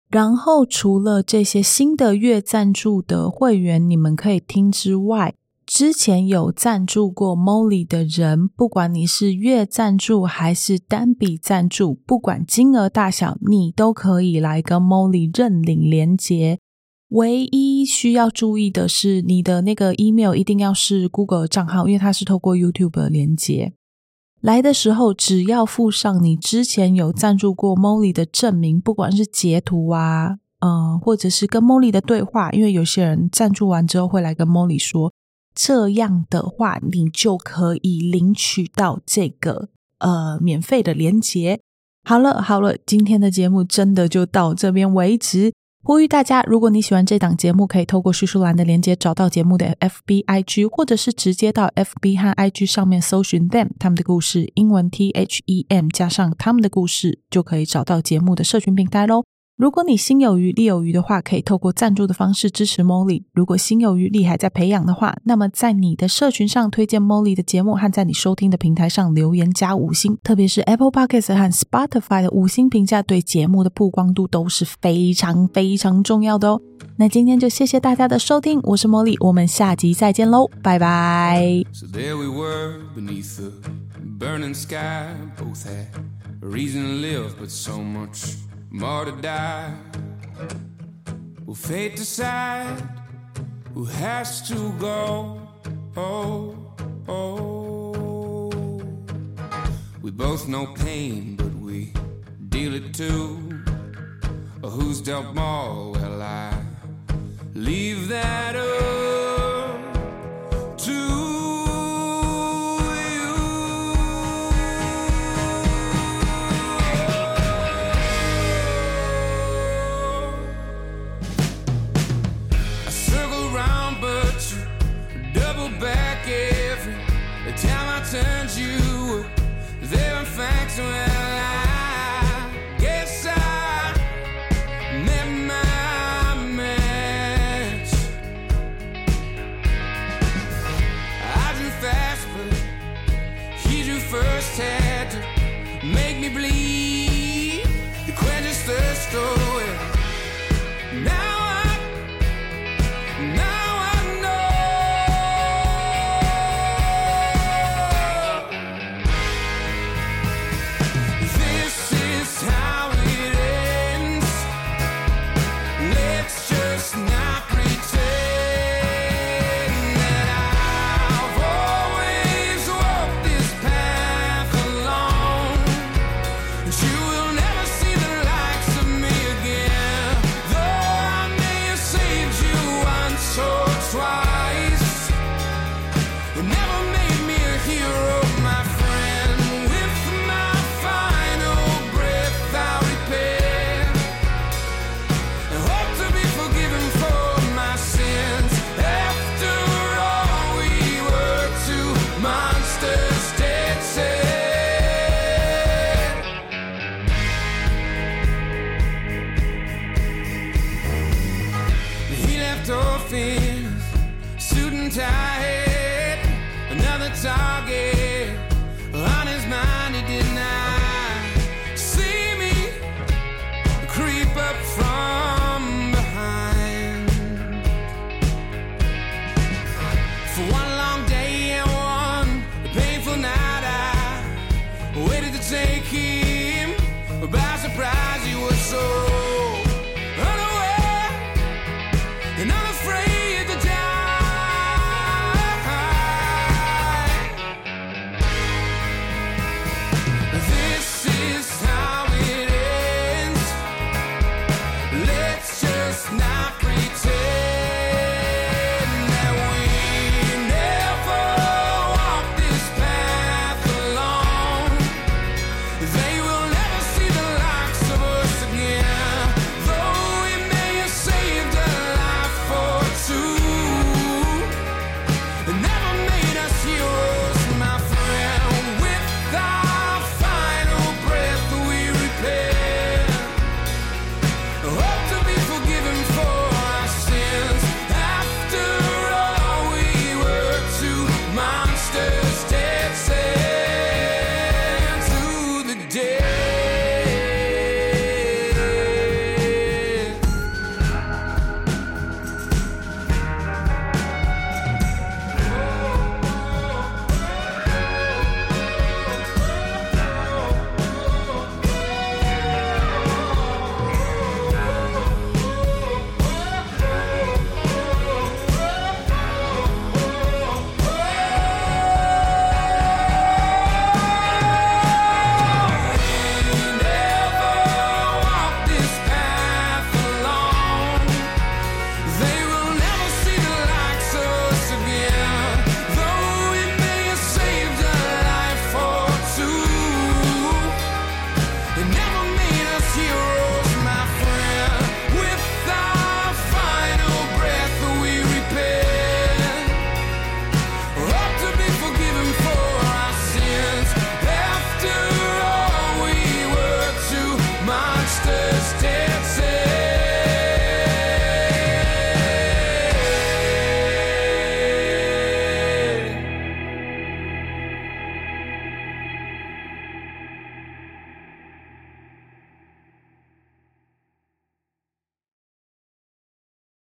然后除了这些新的月赞助的会员，你们可以听之外，之前有赞助过 Molly 的人，不管你是月赞助还是单笔赞助，不管金额大小，你都可以来跟 Molly 认领连接。唯一需要注意的是，你的那个 email 一定要是 Google 账号，因为它是透过 YouTube 连接。来的时候，只要附上你之前有赞助过 Molly 的证明，不管是截图啊，嗯、或者是跟 Molly 的对话，因为有些人赞助完之后会来跟 Molly 说。这样的话，你就可以领取到这个呃免费的连结。好了好了，今天的节目真的就到这边为止。呼吁大家，如果你喜欢这档节目，可以透过叙述栏的连接找到节目的 FB IG，或者是直接到 FB 和 IG 上面搜寻 them 他们的故事，英文 T H E M 加上他们的故事，就可以找到节目的社群平台喽。如果你心有余力有余的话，可以透过赞助的方式支持 Molly。如果心有余力还在培养的话，那么在你的社群上推荐 Molly 的节目，和在你收听的平台上留言加五星，特别是 Apple Podcast 和 Spotify 的五星评价，对节目的曝光度都是非常非常重要的哦。那今天就谢谢大家的收听，我是 Molly，我们下集再见喽，拜拜。So there we were burning sky, both had reason live, but so much more to die. Will fate decide who has to go? Oh, oh. We both know pain, but we deal it too. Or who's dealt more? Well, I leave that up